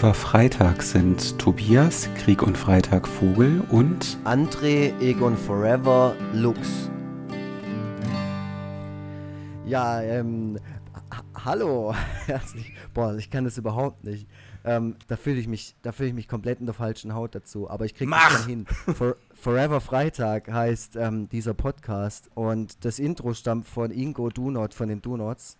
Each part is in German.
Forever Freitag sind Tobias, Krieg und Freitag Vogel und André, Egon Forever, Lux. Ja, ähm, hallo. Herzlich. Boah, ich kann das überhaupt nicht. Ähm, da fühle ich mich, da fühle ich mich komplett in der falschen Haut dazu. Aber ich kriege das schon hin. For, Forever Freitag heißt ähm, dieser Podcast und das Intro stammt von Ingo Dunot von den Donuts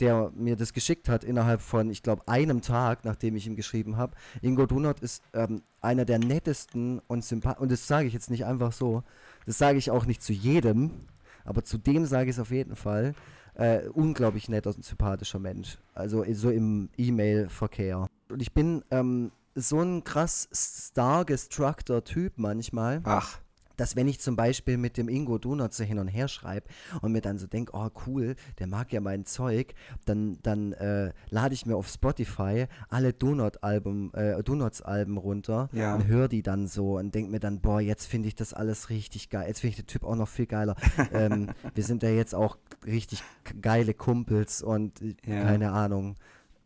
der mir das geschickt hat innerhalb von, ich glaube, einem Tag, nachdem ich ihm geschrieben habe. Ingo Dunot ist ähm, einer der nettesten und sympathischen, und das sage ich jetzt nicht einfach so, das sage ich auch nicht zu jedem, aber zu dem sage ich es auf jeden Fall. Äh, unglaublich netter und sympathischer Mensch. Also so im E-Mail-Verkehr. Und ich bin ähm, so ein krass star-gestruckter Typ manchmal. Ach dass wenn ich zum Beispiel mit dem Ingo Donut so hin und her schreibe und mir dann so denke, oh cool, der mag ja mein Zeug, dann, dann äh, lade ich mir auf Spotify alle Donut-Alben, äh, Donuts-Alben runter ja. und höre die dann so und denke mir dann, boah, jetzt finde ich das alles richtig geil. Jetzt finde ich den Typ auch noch viel geiler. ähm, wir sind ja jetzt auch richtig geile Kumpels und äh, ja. keine Ahnung.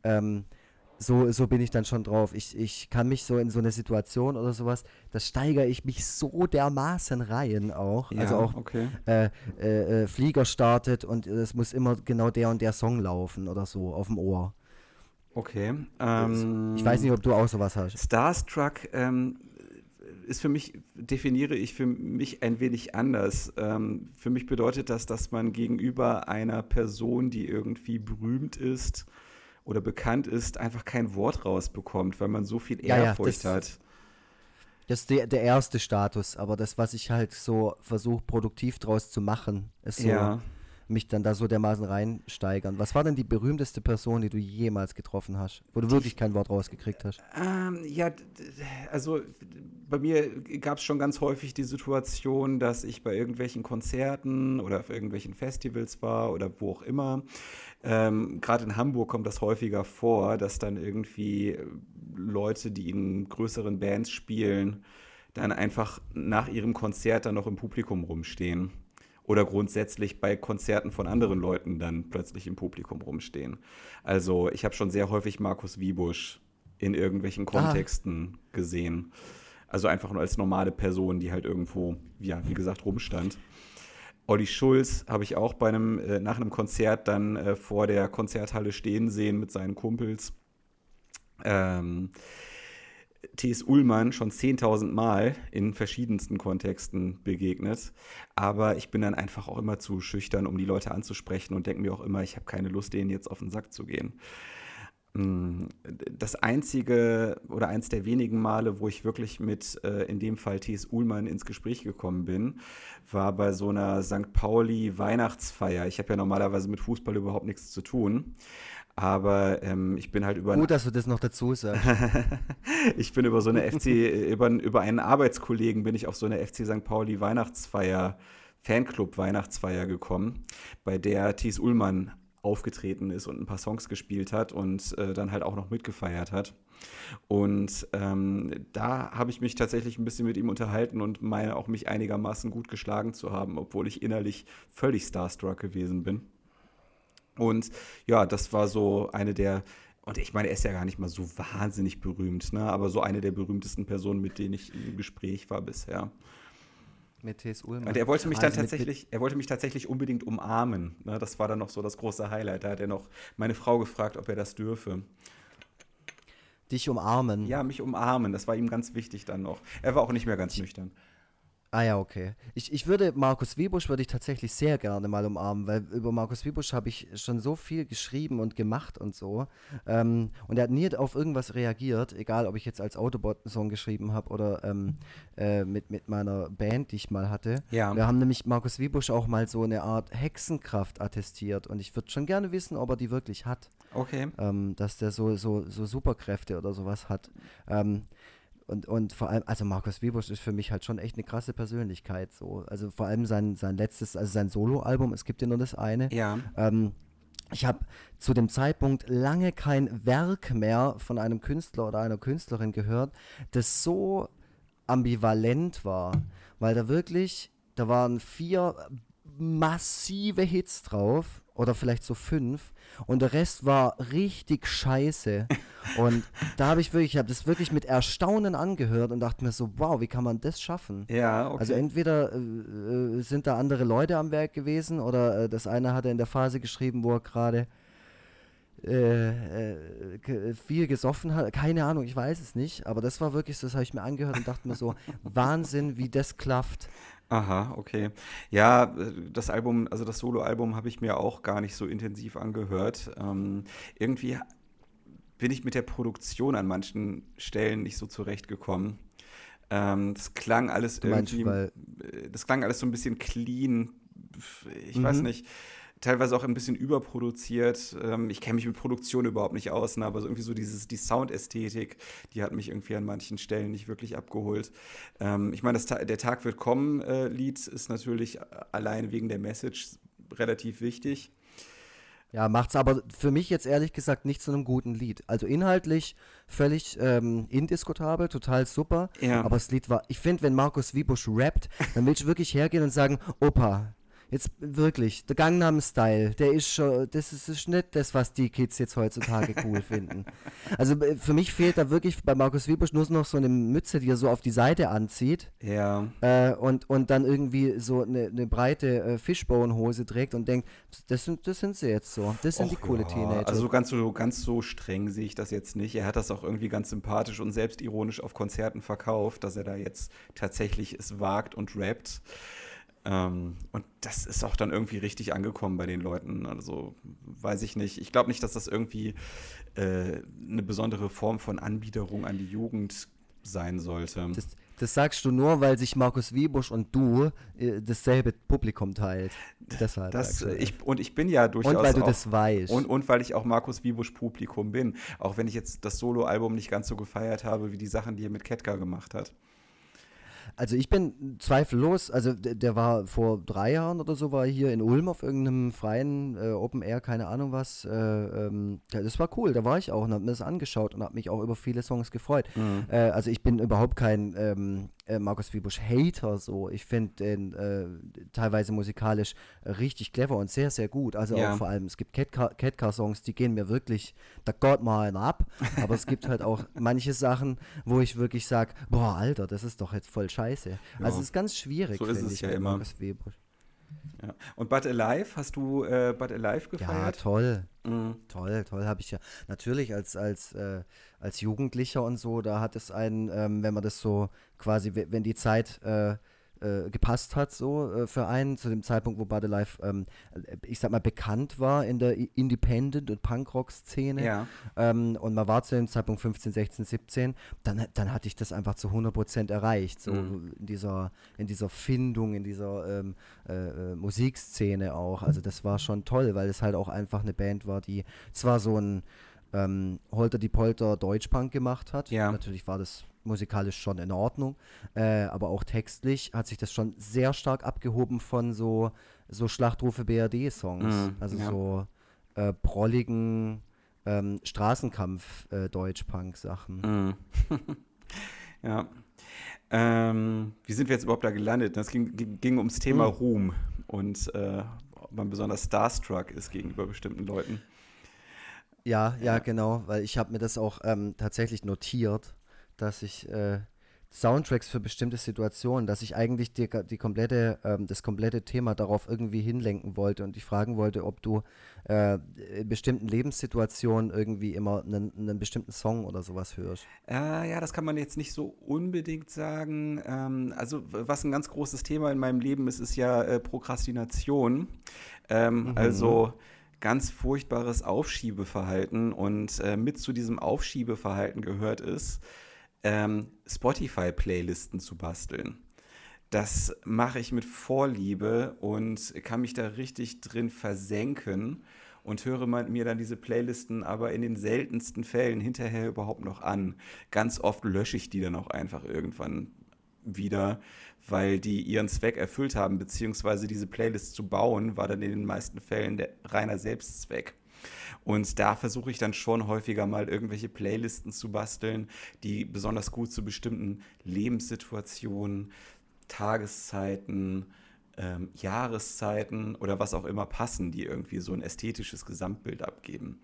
Ähm, so, so bin ich dann schon drauf. Ich, ich kann mich so in so eine Situation oder sowas, da steigere ich mich so dermaßen rein auch. Ja, also auch okay. äh, äh, äh, Flieger startet und es muss immer genau der und der Song laufen oder so auf dem Ohr. Okay. Ähm, ich weiß nicht, ob du auch sowas hast. Starstruck ähm, ist für mich, definiere ich für mich ein wenig anders. Ähm, für mich bedeutet das, dass man gegenüber einer Person, die irgendwie berühmt ist, oder bekannt ist, einfach kein Wort rausbekommt, weil man so viel Ehrfurcht ja, ja, das, hat. Das ist der, der erste Status, aber das, was ich halt so versuche, produktiv draus zu machen, ist so, ja. Mich dann da so dermaßen reinsteigern. Was war denn die berühmteste Person, die du jemals getroffen hast, wo du die, wirklich kein Wort rausgekriegt hast? Ähm, ja, also bei mir gab es schon ganz häufig die Situation, dass ich bei irgendwelchen Konzerten oder auf irgendwelchen Festivals war oder wo auch immer ähm, Gerade in Hamburg kommt das häufiger vor, dass dann irgendwie Leute, die in größeren Bands spielen, dann einfach nach ihrem Konzert dann noch im Publikum rumstehen. Oder grundsätzlich bei Konzerten von anderen Leuten dann plötzlich im Publikum rumstehen. Also ich habe schon sehr häufig Markus Wiebusch in irgendwelchen ah. Kontexten ah. gesehen. Also einfach nur als normale Person, die halt irgendwo, ja, wie gesagt, rumstand. Olli Schulz habe ich auch bei einem, äh, nach einem Konzert dann äh, vor der Konzerthalle stehen sehen mit seinen Kumpels. Ähm, T.S. Ullmann schon 10.000 Mal in verschiedensten Kontexten begegnet. Aber ich bin dann einfach auch immer zu schüchtern, um die Leute anzusprechen und denke mir auch immer, ich habe keine Lust, denen jetzt auf den Sack zu gehen. Mm, das einzige oder eins der wenigen Male, wo ich wirklich mit äh, in dem Fall T.S. Uhlmann ins Gespräch gekommen bin, war bei so einer St. Pauli Weihnachtsfeier. Ich habe ja normalerweise mit Fußball überhaupt nichts zu tun. Aber ähm, ich bin halt über. Gut, dass du das noch dazu sagst. ich bin über so eine FC, über, über einen Arbeitskollegen bin ich auf so eine FC St. Pauli Weihnachtsfeier, Fanclub Weihnachtsfeier gekommen, bei der Thies Ullmann aufgetreten ist und ein paar Songs gespielt hat und äh, dann halt auch noch mitgefeiert hat. Und ähm, da habe ich mich tatsächlich ein bisschen mit ihm unterhalten und meine auch mich einigermaßen gut geschlagen zu haben, obwohl ich innerlich völlig starstruck gewesen bin. Und ja, das war so eine der, und ich meine, er ist ja gar nicht mal so wahnsinnig berühmt, ne? aber so eine der berühmtesten Personen, mit denen ich im Gespräch war bisher mit T.S. Ullmann. Und er wollte mich dann also tatsächlich, er wollte mich tatsächlich unbedingt umarmen. Ne, das war dann noch so das große Highlight. Da hat er noch meine Frau gefragt, ob er das dürfe. Dich umarmen? Ja, mich umarmen. Das war ihm ganz wichtig dann noch. Er war auch nicht mehr ganz nüchtern. Ah ja, okay. Ich, ich würde Markus Wiebusch würde ich tatsächlich sehr gerne mal umarmen, weil über Markus Wiebusch habe ich schon so viel geschrieben und gemacht und so. Ähm, und er hat nie auf irgendwas reagiert, egal ob ich jetzt als Autobot einen Song geschrieben habe oder ähm, äh, mit, mit meiner Band, die ich mal hatte. Ja. Wir haben nämlich Markus Wiebusch auch mal so eine Art Hexenkraft attestiert und ich würde schon gerne wissen, ob er die wirklich hat. Okay. Ähm, dass der so, so, so Superkräfte oder sowas hat. Ähm, und, und vor allem, also Markus Wiebusch ist für mich halt schon echt eine krasse Persönlichkeit. So. Also vor allem sein, sein letztes, also sein Soloalbum, es gibt ja nur das eine. Ja. Ähm, ich habe zu dem Zeitpunkt lange kein Werk mehr von einem Künstler oder einer Künstlerin gehört, das so ambivalent war, weil da wirklich, da waren vier massive Hits drauf oder vielleicht so fünf und der Rest war richtig scheiße. und da habe ich wirklich, ich habe das wirklich mit Erstaunen angehört und dachte mir so, wow, wie kann man das schaffen? Ja, okay. Also entweder äh, äh, sind da andere Leute am Werk gewesen oder äh, das eine hat er in der Phase geschrieben, wo er gerade äh, äh, viel gesoffen hat. Keine Ahnung, ich weiß es nicht. Aber das war wirklich so, das habe ich mir angehört und dachte mir so, Wahnsinn, wie das klafft. Aha, okay. Ja, das Album, also das Soloalbum habe ich mir auch gar nicht so intensiv angehört. Ähm, irgendwie bin ich mit der Produktion an manchen Stellen nicht so zurechtgekommen. Ähm, das klang alles irgendwie, meinst, das klang alles so ein bisschen clean. Ich mhm. weiß nicht teilweise auch ein bisschen überproduziert. Ähm, ich kenne mich mit Produktion überhaupt nicht aus, ne, aber so irgendwie so dieses, die Soundästhetik, die hat mich irgendwie an manchen Stellen nicht wirklich abgeholt. Ähm, ich meine, der Tag wird kommen äh, Lied ist natürlich allein wegen der Message relativ wichtig. Ja, macht's aber für mich jetzt ehrlich gesagt nicht zu einem guten Lied. Also inhaltlich völlig ähm, indiskutabel, total super. Ja. Aber das Lied war, ich finde, wenn Markus Wiebusch rappt, dann will ich wirklich hergehen und sagen, Opa, Jetzt wirklich, der Gangnam Style, der ist schon, das ist, ist nicht das, was die Kids jetzt heutzutage cool finden. Also äh, für mich fehlt da wirklich bei Markus Wiebusch nur noch so eine Mütze, die er so auf die Seite anzieht. Ja. Äh, und, und dann irgendwie so eine, eine breite äh, Fishbone-Hose trägt und denkt, das sind, das sind sie jetzt so. Das sind Och, die coole ja. Teenager. Also ganz so, ganz so streng sehe ich das jetzt nicht. Er hat das auch irgendwie ganz sympathisch und selbstironisch auf Konzerten verkauft, dass er da jetzt tatsächlich es wagt und rappt. Ähm, und das ist auch dann irgendwie richtig angekommen bei den Leuten. Also weiß ich nicht. Ich glaube nicht, dass das irgendwie äh, eine besondere Form von Anbiederung an die Jugend sein sollte. Das, das sagst du nur, weil sich Markus Wiebusch und du äh, dasselbe Publikum teilt. Deshalb. Das, ich, und ich bin ja durchaus. Und weil du auch, das weißt. Und, und weil ich auch Markus Wiebusch Publikum bin. Auch wenn ich jetzt das Soloalbum nicht ganz so gefeiert habe, wie die Sachen, die er mit Ketka gemacht hat. Also ich bin zweifellos, also der, der, war vor drei Jahren oder so, war hier in Ulm auf irgendeinem freien äh, Open Air, keine Ahnung was. Äh, ähm, das war cool, da war ich auch und habe mir das angeschaut und habe mich auch über viele Songs gefreut. Mhm. Äh, also ich bin überhaupt kein ähm, äh, Markus Wiebusch Hater so. Ich finde den äh, teilweise musikalisch richtig clever und sehr, sehr gut. Also ja. auch vor allem, es gibt Catcar-Songs, die gehen mir wirklich, da geht mal ab. Aber es gibt halt auch manche Sachen, wo ich wirklich sage, boah, Alter, das ist doch jetzt voll scheiße. Ja. Also es ist ganz schwierig, so ist es ich, ja immer. Markus Wiebusch. Ja. Und But Alive, hast du äh, But Alive gefeiert? Ja, toll. Mhm. Toll, toll habe ich ja. Natürlich als, als, äh, als Jugendlicher und so, da hat es einen, ähm, wenn man das so quasi, wenn die Zeit äh, äh, gepasst hat, so äh, für einen, zu dem Zeitpunkt, wo Bud Life, ähm, ich sag mal, bekannt war in der Independent- und Punkrock-Szene. Ja. Ähm, und man war zu dem Zeitpunkt 15, 16, 17, dann, dann hatte ich das einfach zu 100% erreicht, so mhm. in, dieser, in dieser Findung, in dieser ähm, äh, äh, Musikszene auch. Also das war schon toll, weil es halt auch einfach eine Band war, die zwar so ein ähm, Holter die Polter Deutschpunk gemacht hat. Ja. Natürlich war das musikalisch schon in Ordnung, äh, aber auch textlich hat sich das schon sehr stark abgehoben von so, so Schlachtrufe BRD-Songs. Mm, also ja. so äh, prolligen ähm, Straßenkampf-Deutschpunk-Sachen. Äh, mm. ja. Ähm, wie sind wir jetzt überhaupt da gelandet? Das ging, ging ums Thema mm. Ruhm und äh, ob man besonders starstruck ist gegenüber bestimmten Leuten. Ja, ja, ja, genau, weil ich habe mir das auch ähm, tatsächlich notiert dass ich äh, Soundtracks für bestimmte Situationen, dass ich eigentlich die, die komplette, ähm, das komplette Thema darauf irgendwie hinlenken wollte und ich fragen wollte, ob du äh, in bestimmten Lebenssituationen irgendwie immer einen, einen bestimmten Song oder sowas hörst. Äh, ja, das kann man jetzt nicht so unbedingt sagen. Ähm, also was ein ganz großes Thema in meinem Leben ist, ist ja äh, Prokrastination. Ähm, mhm. Also ganz furchtbares Aufschiebeverhalten und äh, mit zu diesem Aufschiebeverhalten gehört ist, ähm, Spotify-Playlisten zu basteln. Das mache ich mit Vorliebe und kann mich da richtig drin versenken und höre mir dann diese Playlisten aber in den seltensten Fällen hinterher überhaupt noch an. Ganz oft lösche ich die dann auch einfach irgendwann wieder, weil die ihren Zweck erfüllt haben, beziehungsweise diese Playlist zu bauen war dann in den meisten Fällen der reiner Selbstzweck. Und da versuche ich dann schon häufiger mal irgendwelche Playlisten zu basteln, die besonders gut zu bestimmten Lebenssituationen, Tageszeiten, ähm, Jahreszeiten oder was auch immer passen, die irgendwie so ein ästhetisches Gesamtbild abgeben.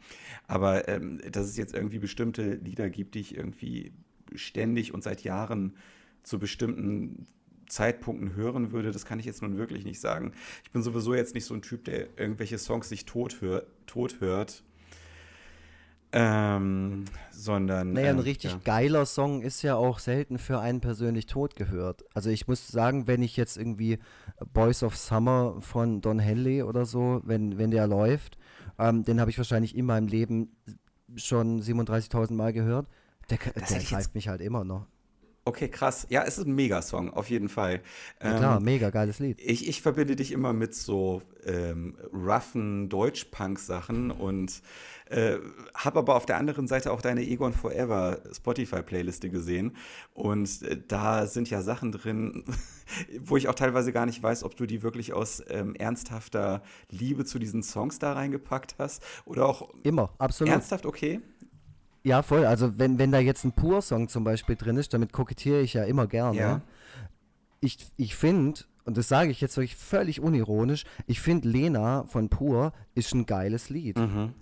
Aber ähm, dass es jetzt irgendwie bestimmte Lieder gibt, die ich irgendwie ständig und seit Jahren zu bestimmten Zeitpunkten hören würde, das kann ich jetzt nun wirklich nicht sagen. Ich bin sowieso jetzt nicht so ein Typ, der irgendwelche Songs sich tot, hör, tot hört. Ähm, sondern. Naja, ein ähm, richtig ja. geiler Song ist ja auch selten für einen persönlich tot gehört. Also ich muss sagen, wenn ich jetzt irgendwie Boys of Summer von Don Henley oder so, wenn, wenn der läuft, ähm, den habe ich wahrscheinlich in meinem Leben schon 37.000 Mal gehört. Der, der greift mich halt immer noch. Okay, krass. Ja, es ist ein Megasong, auf jeden Fall. Ja, klar, Ähm, mega geiles Lied. Ich, ich verbinde dich immer mit so ähm, roughen Deutsch-Punk-Sachen und äh, habe aber auf der anderen Seite auch deine Egon Forever Spotify-Playliste gesehen. Und äh, da sind ja Sachen drin, wo ich auch teilweise gar nicht weiß, ob du die wirklich aus ähm, ernsthafter Liebe zu diesen Songs da reingepackt hast oder auch Immer, absolut. ernsthaft okay. Ja, voll. Also wenn, wenn da jetzt ein Pur-Song zum Beispiel drin ist, damit kokettiere ich ja immer gerne. Ja. Ich, ich finde, und das sage ich jetzt wirklich völlig unironisch, ich finde Lena von Pur ist ein geiles Lied. Mhm.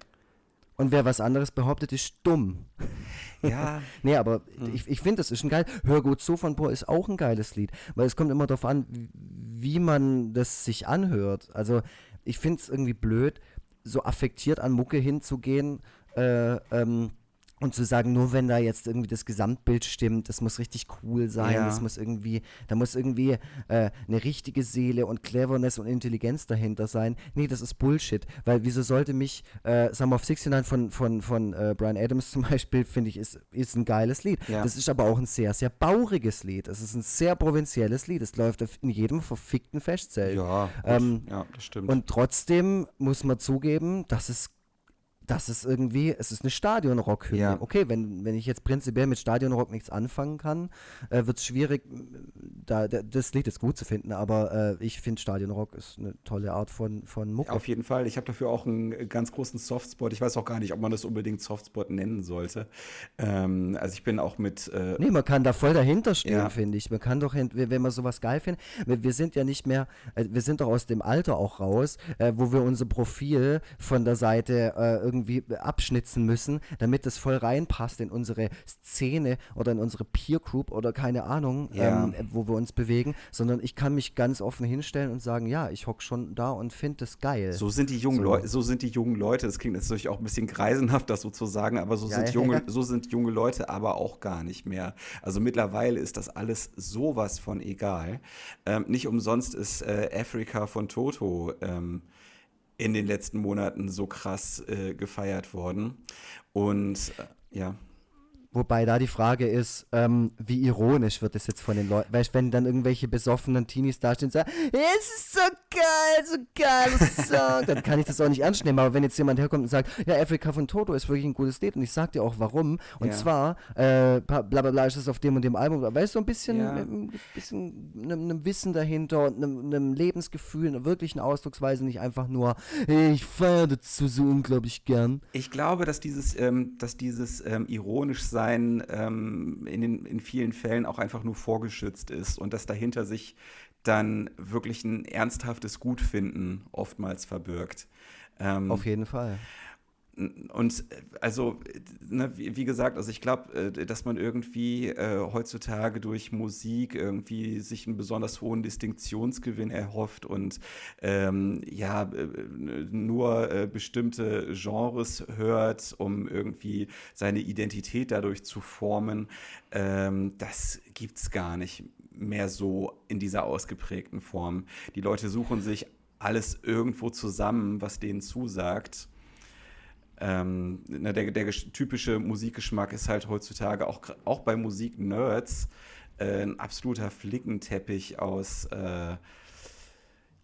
Und wer was anderes behauptet, ist dumm. Ja, Nee, aber ich, ich finde, das ist ein geil. Hör gut zu von Pur ist auch ein geiles Lied. Weil es kommt immer darauf an, wie- wie man das sich anhört. Also ich finde es irgendwie blöd, so affektiert an Mucke hinzugehen äh, ähm, und zu sagen, nur wenn da jetzt irgendwie das Gesamtbild stimmt, das muss richtig cool sein, Ja. das muss irgendwie, da muss irgendwie äh, eine richtige Seele und Cleverness und Intelligenz dahinter sein. Nee, das ist Bullshit. Weil wieso sollte mich äh, Summer of 69 von, von, von äh, Brian Adams zum Beispiel, finde ich, ist, ist ein geiles Lied. Ja. Das ist aber auch ein sehr, sehr bauriges Lied. Es ist ein sehr provinzielles Lied. Es läuft auf- in jedem verfickten Festzelt. ja. Ähm, ja, das stimmt. Und trotzdem muss man zugeben, dass es, dass es irgendwie, es ist eine Stadionrock-Hymne. Ja. Okay, wenn, wenn ich jetzt prinzipiell mit Stadionrock nichts anfangen kann, äh, wird es schwierig, da, da, das Lied ist gut zu finden, aber äh, ich finde Stadionrock ist eine tolle Art von, von Mucke. Auf jeden Fall. Ich habe dafür auch einen ganz großen Softspot. Ich weiß auch gar nicht, ob man das unbedingt Softspot nennen sollte. Ähm, also ich bin auch mit. Äh, Nee, man kann da voll dahinter stehen, Ja. finde ich. Man kann doch, wenn man sowas geil findet, wir, wir sind ja nicht mehr, äh, wir sind doch aus dem Alter auch raus, äh, wo wir unser Profil von der Seite äh, irgendwie abschnitzen müssen, damit das voll reinpasst in unsere Szene oder in unsere Peer Group oder keine Ahnung, Ja. ähm, wo wir uns bewegen, sondern ich kann mich ganz offen hinstellen und sagen, ja, ich hock schon da und finde das geil. so sind die jungen So. Leute, so sind die jungen Leute. Das klingt natürlich auch ein bisschen greisenhaft, das so zu sagen, aber so Ja, sind junge, ja. so sind junge Leute aber auch gar nicht mehr. Also mittlerweile ist das alles sowas von egal. Ähm, nicht umsonst ist äh, Africa von Toto ähm, in den letzten Monaten so krass äh, gefeiert worden. Und äh, ja. Wobei da die Frage ist, ähm, wie ironisch wird es jetzt von den Leuten, weißt du, wenn dann irgendwelche besoffenen Teenies dastehen und sagen, es ist so geil, so geiles Song, dann kann ich das auch nicht ernst nehmen. Aber wenn jetzt jemand herkommt und sagt, ja, Africa von Toto ist wirklich ein gutes Lied und ich sag dir auch warum, und Ja. zwar, äh, bla bla bla ist das auf dem und dem Album, weißt du, so ein bisschen, Ja. ein bisschen einem, Wissen dahinter und einem, einem Lebensgefühl, einer wirklichen Ausdrucksweise, nicht einfach nur, ich feiere dazu so unglaublich gern. Ich glaube, dass dieses, ähm, dass dieses ähm, ironisch sein ähm, in, den, in vielen Fällen auch einfach nur vorgeschützt ist und dass dahinter sich dann wirklich ein ernsthaftes Gutfinden oftmals verbirgt. Ähm, Auf jeden Fall. Und also, ne, wie, wie gesagt, also ich glaube, äh, dass man irgendwie äh, heutzutage durch Musik irgendwie sich einen besonders hohen Distinktionsgewinn erhofft und ähm, ja, äh, nur äh, bestimmte Genres hört, um irgendwie seine Identität dadurch zu formen, ähm, das gibt's gar nicht mehr so in dieser ausgeprägten Form. Die Leute suchen sich alles irgendwo zusammen, was denen zusagt. Ähm, na, der, der gesch- typische Musikgeschmack ist halt heutzutage auch, auch bei Musik-Nerds äh, ein absoluter Flickenteppich aus äh,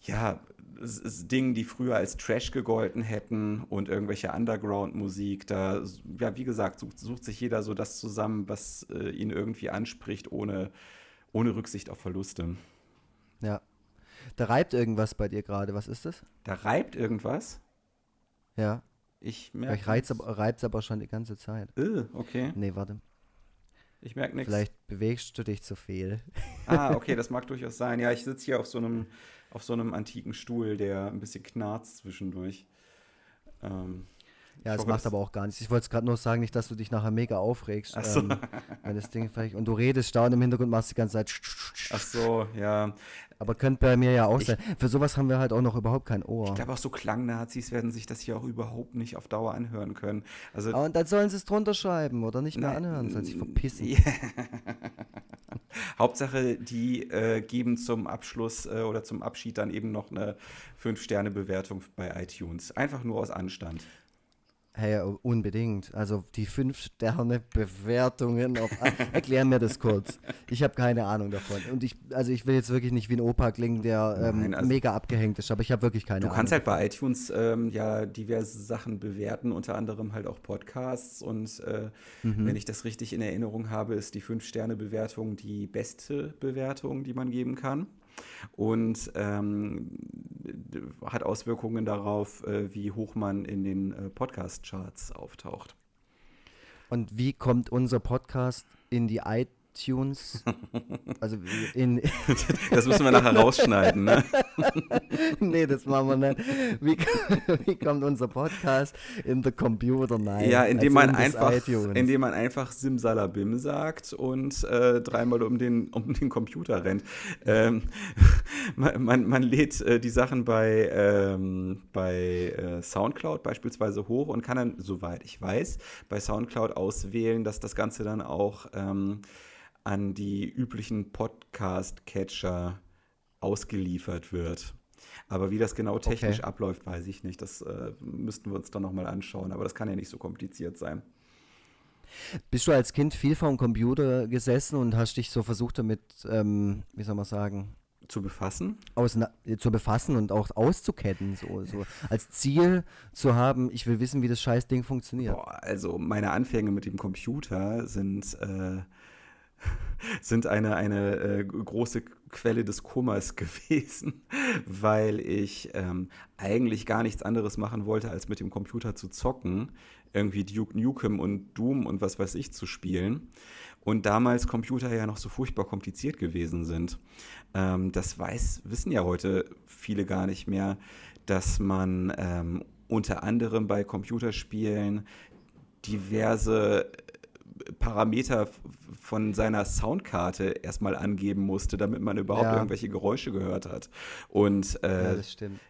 ja, Dingen, die früher als Trash gegolten hätten und irgendwelche Underground-Musik. Da, ja, wie gesagt, sucht, sucht sich jeder so das zusammen, was äh, ihn irgendwie anspricht, ohne, ohne Rücksicht auf Verluste. Ja. Da reibt irgendwas bei dir gerade. Was ist das? Da reibt irgendwas. Ja. Ich merke. ich reiz aber, reib's aber schon die ganze Zeit. Äh, okay. Nee, warte. Ich merke nichts. Vielleicht bewegst du dich zu viel. Ah, okay, das mag durchaus sein. Ja, ich sitze hier auf so einem auf so einem antiken Stuhl, der ein bisschen knarzt zwischendurch. Ähm, ja, es macht aber auch gar nichts. Ich wollte es gerade nur sagen, nicht, dass du dich nachher mega aufregst. Ach so. Ähm, wenn das Ding vielleicht, und du redest da und im Hintergrund machst die ganze Zeit. Ach so, ja. Aber könnte bei mir ja auch ich, sein. Für sowas haben wir halt auch noch überhaupt kein Ohr. Ich glaube auch so Klangnazis werden sich das hier auch überhaupt nicht auf Dauer anhören können. Also, und dann sollen sie es drunter schreiben oder nicht mehr anhören, sollen sich verpissen. Yeah. Hauptsache, die äh, geben zum Abschluss äh, oder zum Abschied dann eben noch eine 5-Sterne-Bewertung bei iTunes. Einfach nur aus Anstand. Hey, unbedingt. Also die 5-Sterne-Bewertungen auf. Erklär mir das kurz. Ich habe keine Ahnung davon. Und ich, also ich will jetzt wirklich nicht wie ein Opa klingen, der ähm, Nein, also mega abgehängt ist, aber ich habe wirklich keine Ahnung. Du kannst halt bei iTunes ähm, ja diverse Sachen bewerten, unter anderem halt auch Podcasts. Und äh, mhm. wenn ich das richtig in Erinnerung habe, ist die 5-Sterne-Bewertung die beste Bewertung, die man geben kann und ähm, hat Auswirkungen darauf, äh, wie hoch man in den äh, Podcast-Charts auftaucht. Und wie kommt unser Podcast in die iTunes. Also in das müssen wir nachher rausschneiden, ne? nee, das machen wir nicht. Wie, wie kommt unser Podcast in the Computer? Nein. Ja, indem also man in einfach, indem man einfach Simsalabim sagt und äh, dreimal um den, um den Computer rennt. Ähm, man, man, man, lädt äh, die Sachen bei, ähm, bei äh, Soundcloud beispielsweise hoch und kann dann, soweit ich weiß, bei Soundcloud auswählen, dass das Ganze dann auch ähm, an die üblichen Podcast-Catcher ausgeliefert wird. Aber wie das genau technisch okay. abläuft, weiß ich nicht. Das äh, müssten wir uns dann nochmal anschauen. Aber das kann ja nicht so kompliziert sein. Bist du als Kind viel vor dem Computer gesessen und hast dich so versucht damit, ähm, wie soll man sagen, zu befassen? Aus, zu befassen und auch auszuketten, so, so als Ziel zu haben, ich will wissen, wie das scheiß Ding funktioniert. Boah, also meine Anfänge mit dem Computer sind äh, sind eine, eine äh, große Quelle des Kummers gewesen, weil ich ähm, eigentlich gar nichts anderes machen wollte, als mit dem Computer zu zocken, irgendwie Duke Nukem und Doom und was weiß ich zu spielen. Und damals Computer ja noch so furchtbar kompliziert gewesen sind. Ähm, das weiß, wissen ja heute viele gar nicht mehr, dass man ähm, unter anderem bei Computerspielen diverse Parameter von seiner Soundkarte erstmal angeben musste, damit man überhaupt ja. irgendwelche Geräusche gehört hat. Und äh, ja, das stimmt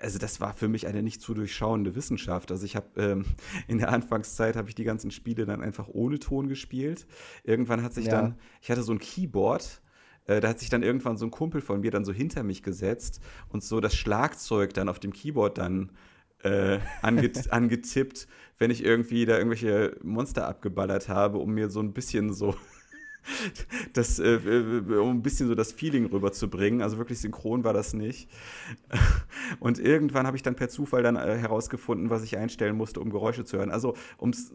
also das war für mich eine nicht zu durchschauende Wissenschaft. Also ich habe ähm, in der Anfangszeit habe ich die ganzen Spiele dann einfach ohne Ton gespielt. Irgendwann hat sich ja. dann, ich hatte so ein Keyboard, äh, da hat sich dann irgendwann so ein Kumpel von mir dann so hinter mich gesetzt und so das Schlagzeug dann auf dem Keyboard dann äh, anget angetippt, wenn ich irgendwie da irgendwelche Monster abgeballert habe, um mir so ein bisschen so das, äh, äh, um ein bisschen so das Feeling rüberzubringen. Also wirklich synchron war das nicht. Und irgendwann habe ich dann per Zufall dann äh, herausgefunden, was ich einstellen musste, um Geräusche zu hören. Also um es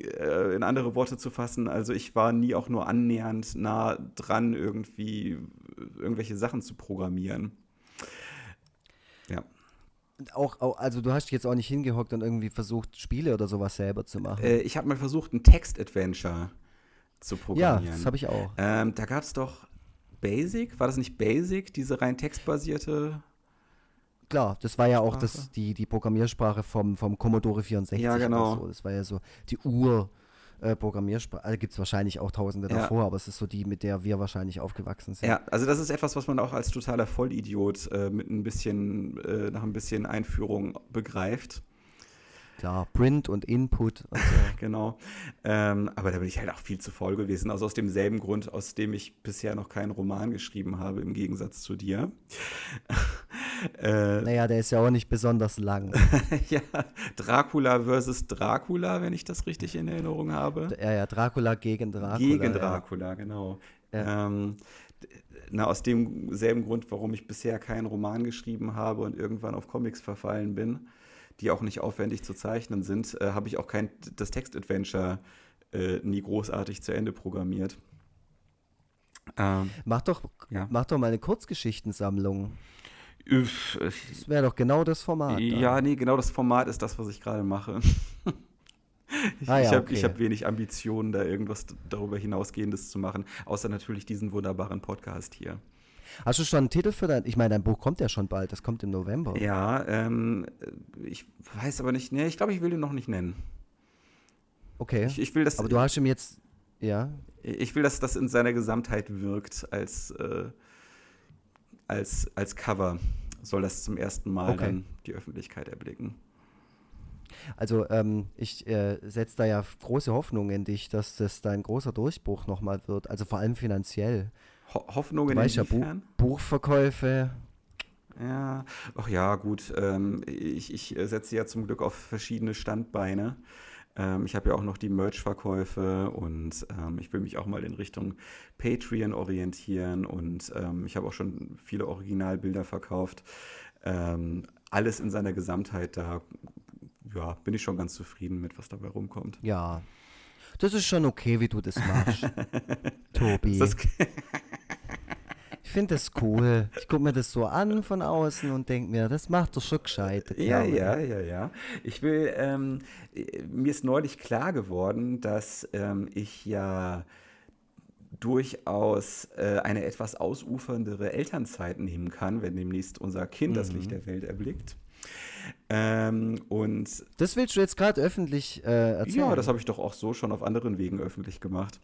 äh, in andere Worte zu fassen, also ich war nie auch nur annähernd nah dran, irgendwie irgendwelche Sachen zu programmieren. Auch, auch, also du hast jetzt auch nicht hingehockt und irgendwie versucht, Spiele oder sowas selber zu machen. Äh, ich habe mal versucht, ein Text-Adventure zu programmieren. Ja, das habe ich auch. Ähm, da gab es doch Basic, war das nicht Basic, diese rein textbasierte? Klar, das war ja auch das, die, die Programmiersprache vom, vom Commodore 64. Ja, genau. So. Das war ja so die Ur- äh, Programmiersprache. Also gibt es wahrscheinlich auch tausende ja. davor, aber es ist so die, mit der wir wahrscheinlich aufgewachsen sind. Ja, also das ist etwas, was man auch als totaler Vollidiot äh, mit ein bisschen, äh, nach ein bisschen Einführung begreift. Klar, Print und Input. Und so. genau. Ähm, aber da bin ich halt auch viel zu voll gewesen. Also aus demselben Grund, aus dem ich bisher noch keinen Roman geschrieben habe, im Gegensatz zu dir. Äh, naja, der ist ja auch nicht besonders lang. ja, Dracula versus Dracula, wenn ich das richtig in Erinnerung habe. Ja, ja, Dracula gegen Dracula. Gegen Dracula, ja. genau. Ja. Ähm, na, aus demselben Grund, warum ich bisher keinen Roman geschrieben habe und irgendwann auf Comics verfallen bin die auch nicht aufwendig zu zeichnen sind, äh, habe ich auch kein das Text-Adventure äh, nie großartig zu Ende programmiert. Ähm, mach, doch, ja. mach doch mal eine Kurzgeschichtensammlung. Das wäre doch genau das Format. Ja, da. nee, genau das Format ist das, was ich gerade mache. Ich, ah, ja, habe okay. hab wenig Ambitionen, da irgendwas darüber hinausgehendes zu machen, außer natürlich diesen wunderbaren Podcast hier. Hast du schon einen Titel für dein? Ich meine, dein Buch kommt ja schon bald. Das kommt im November. Ja, ähm, ich weiß aber nicht. Nee, ich glaube, ich will ihn noch nicht nennen. Okay. Ich, ich, will das. Aber du hast ihm jetzt. Ja. Ich will, dass das in seiner Gesamtheit wirkt als, äh, als, als Cover. Soll das zum ersten Mal okay. dann die Öffentlichkeit erblicken. Also ähm, ich äh, setze da ja große Hoffnung in dich, dass das dein großer Durchbruch nochmal wird. Also vor allem finanziell. Ho Hoffnungen in ja, Bu Buchverkäufe. Ja, ach ja, gut. Ähm, ich, ich setze ja zum Glück auf verschiedene Standbeine. Ähm, ich habe ja auch noch die Merch-Verkäufe und ähm, ich will mich auch mal in Richtung Patreon orientieren und ähm, ich habe auch schon viele Originalbilder verkauft. Ähm, alles in seiner Gesamtheit, da ja, bin ich schon ganz zufrieden mit, was dabei rumkommt. Ja, das ist schon okay, wie du das machst, Tobi. Das finde das cool. Ich gucke mir das so an von außen und denke mir, das macht doch schon gescheit. Ja, ja, ja, ja. Ich will, ähm, mir ist neulich klar geworden, dass ähm, ich ja durchaus äh, eine etwas ausuferndere Elternzeit nehmen kann, wenn demnächst unser Kind mhm. das Licht der Welt erblickt. Ähm, und das willst du jetzt gerade öffentlich äh, erzählen? Ja, das habe ich doch auch so schon auf anderen Wegen öffentlich gemacht.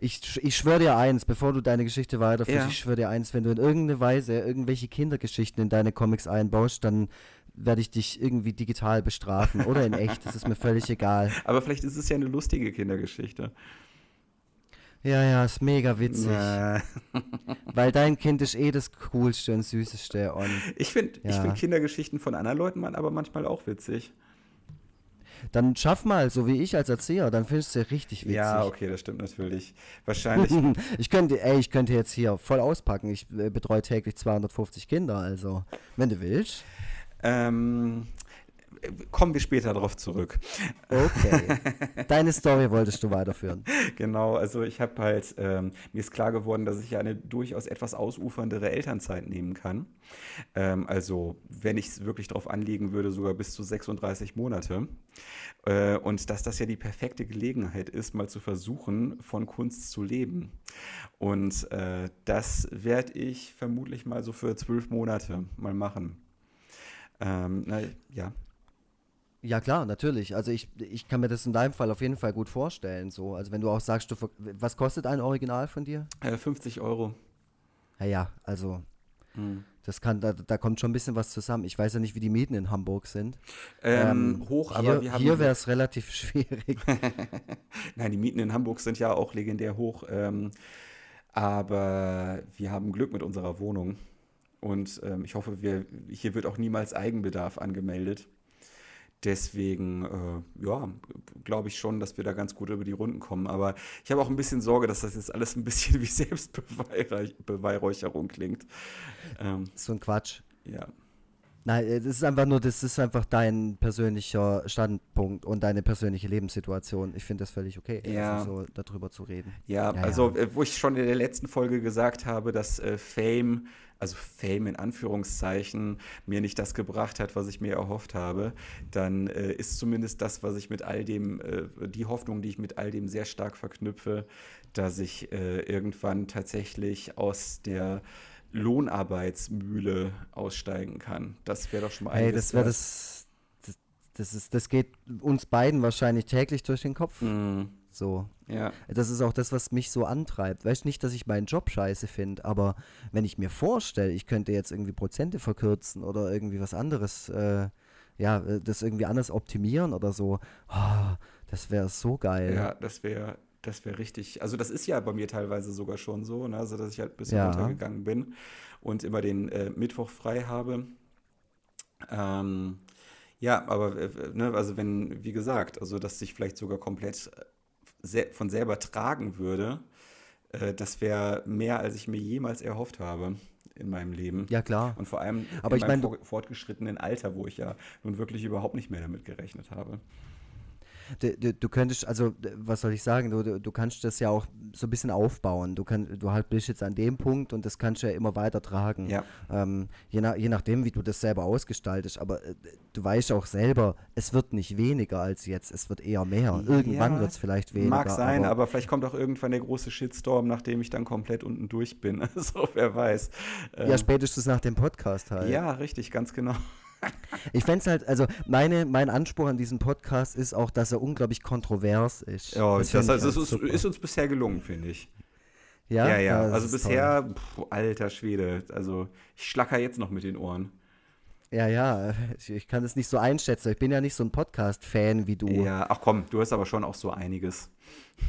Ich, ich schwöre dir eins, bevor du deine Geschichte weiterführst, ja. ich schwöre dir eins, wenn du in irgendeiner Weise irgendwelche Kindergeschichten in deine Comics einbaust, dann werde ich dich irgendwie digital bestrafen oder in echt, das ist mir völlig egal. Aber vielleicht ist es ja eine lustige Kindergeschichte. Ja, ja, ist mega witzig. Ja. Weil dein Kind ist eh das Coolste und Süßeste. Und, ich finde ja. find Kindergeschichten von anderen Leuten aber manchmal auch witzig. Dann schaff mal, so wie ich als Erzieher, dann findest du es richtig witzig. Ja, okay, das stimmt natürlich. Wahrscheinlich. ich könnte, ey, ich könnte jetzt hier voll auspacken. Ich äh, betreue täglich 250 Kinder, also, wenn du willst. Ähm, kommen wir später darauf zurück. Okay. Deine Story wolltest du weiterführen. Genau, also ich habe halt, ähm, mir ist klar geworden, dass ich eine durchaus etwas ausuferndere Elternzeit nehmen kann. Ähm, also, wenn ich es wirklich darauf anlegen würde, sogar bis zu 36 Monate. Äh, und dass das ja die perfekte Gelegenheit ist, mal zu versuchen, von Kunst zu leben. Und äh, das werde ich vermutlich mal so für zwölf Monate mal machen. Ähm, na, ja. Ja, klar, natürlich. Also ich, ich kann mir das in deinem Fall auf jeden Fall gut vorstellen. So. Also wenn du auch sagst, du, was kostet ein Original von dir? Äh, 50 Euro. Ja, ja, also hm. das kann, da, da kommt schon ein bisschen was zusammen. Ich weiß ja nicht, wie die Mieten in Hamburg sind. Ähm, ähm, hoch, aber hier, wir haben. Hier wäre es relativ schwierig. Nein, die Mieten in Hamburg sind ja auch legendär hoch. Ähm, aber wir haben Glück mit unserer Wohnung. Und ähm, ich hoffe, wir, hier wird auch niemals Eigenbedarf angemeldet. Deswegen, äh, ja, glaube ich schon, dass wir da ganz gut über die Runden kommen. Aber ich habe auch ein bisschen Sorge, dass das jetzt alles ein bisschen wie Selbstbeweihräucherung klingt. Ähm, so ein Quatsch. Ja. Nein, es ist einfach nur, das ist einfach dein persönlicher Standpunkt und deine persönliche Lebenssituation. Ich finde das völlig okay, ja. also so darüber zu reden. Ja, ja also ja. Äh, wo ich schon in der letzten Folge gesagt habe, dass äh, Fame also Fame in Anführungszeichen, mir nicht das gebracht hat, was ich mir erhofft habe, dann äh, ist zumindest das, was ich mit all dem, äh, die Hoffnung, die ich mit all dem sehr stark verknüpfe, dass ich äh, irgendwann tatsächlich aus der Lohnarbeitsmühle aussteigen kann. Das wäre doch schon mal ein. Hey, das wäre das, das, das, ist, das geht uns beiden wahrscheinlich täglich durch den Kopf. Mm. So. Ja. Das ist auch das, was mich so antreibt. Weißt nicht, dass ich meinen Job scheiße finde, aber wenn ich mir vorstelle, ich könnte jetzt irgendwie Prozente verkürzen oder irgendwie was anderes, äh, ja, das irgendwie anders optimieren oder so, oh, das wäre so geil. Ja, das wäre das wäre richtig. Also das ist ja bei mir teilweise sogar schon so, ne? also dass ich halt ein bisschen ja. runtergegangen bin und immer den äh, Mittwoch frei habe. Ähm, ja, aber äh, ne, also wenn, wie gesagt, also dass sich vielleicht sogar komplett se von selber tragen würde, äh, das wäre mehr, als ich mir jemals erhofft habe in meinem Leben. Ja, klar. Und vor allem Aber in ich meinem mein, fortgeschrittenen Alter, wo ich ja nun wirklich überhaupt nicht mehr damit gerechnet habe. Du, du, du, könntest, also was soll ich sagen, du, du kannst das ja auch so ein bisschen aufbauen. Du, kann, du halt bist jetzt an dem Punkt und das kannst du ja immer weiter tragen. Ja. Ähm, je, nach, je nachdem, wie du das selber ausgestaltest. Aber äh, du weißt auch selber, es wird nicht weniger als jetzt, es wird eher mehr. Irgendwann ja, wird es vielleicht weniger. Mag sein, aber, aber, vielleicht kommt auch irgendwann der große Shitstorm, nachdem ich dann komplett unten durch bin. Also wer weiß. Ähm, ja, spätestens nach dem Podcast halt. Ja, richtig, ganz genau. Ich fände es halt, also meine, mein Anspruch an diesem Podcast ist auch, dass er unglaublich kontrovers ist. Ja, das, das also ist, ist, uns bisher gelungen, finde ich. Ja, ja, ja. also bisher, pff, alter Schwede, also ich schlacker jetzt noch mit den Ohren. Ja, ja, ich, ich kann das nicht so einschätzen. Ich bin ja nicht so ein Podcast-Fan wie du. Ja, ach komm, du hast aber schon auch so einiges.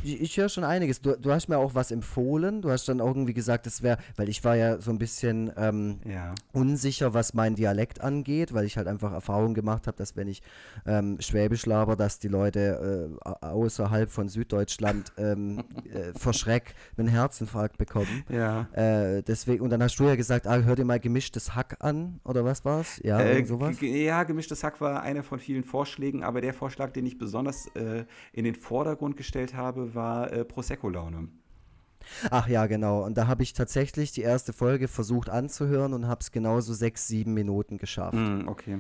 Ich, ich höre schon einiges. Du, du, hast mir auch was empfohlen. Du hast dann irgendwie gesagt, es wäre, weil ich war ja so ein bisschen ähm, ja. unsicher, was mein Dialekt angeht, weil ich halt einfach Erfahrung gemacht habe, dass wenn ich ähm, Schwäbisch laber, dass die Leute äh, außerhalb von Süddeutschland ähm, äh, vor Schreck einen Herzinfarkt bekommen. Ja. Äh, deswegen, und dann hast du ja gesagt, ah, hör dir mal gemischtes Hack an, oder was war's? Ja, äh, sowas? Ja, gemischtes Hack war einer von vielen Vorschlägen, aber der Vorschlag, den ich besonders äh, in den Vordergrund gestellt habe, habe, war äh, Prosecco-Laune. Ach ja, genau. Und da habe ich tatsächlich die erste Folge versucht anzuhören und habe es genauso sechs, sieben Minuten geschafft. Mm, okay.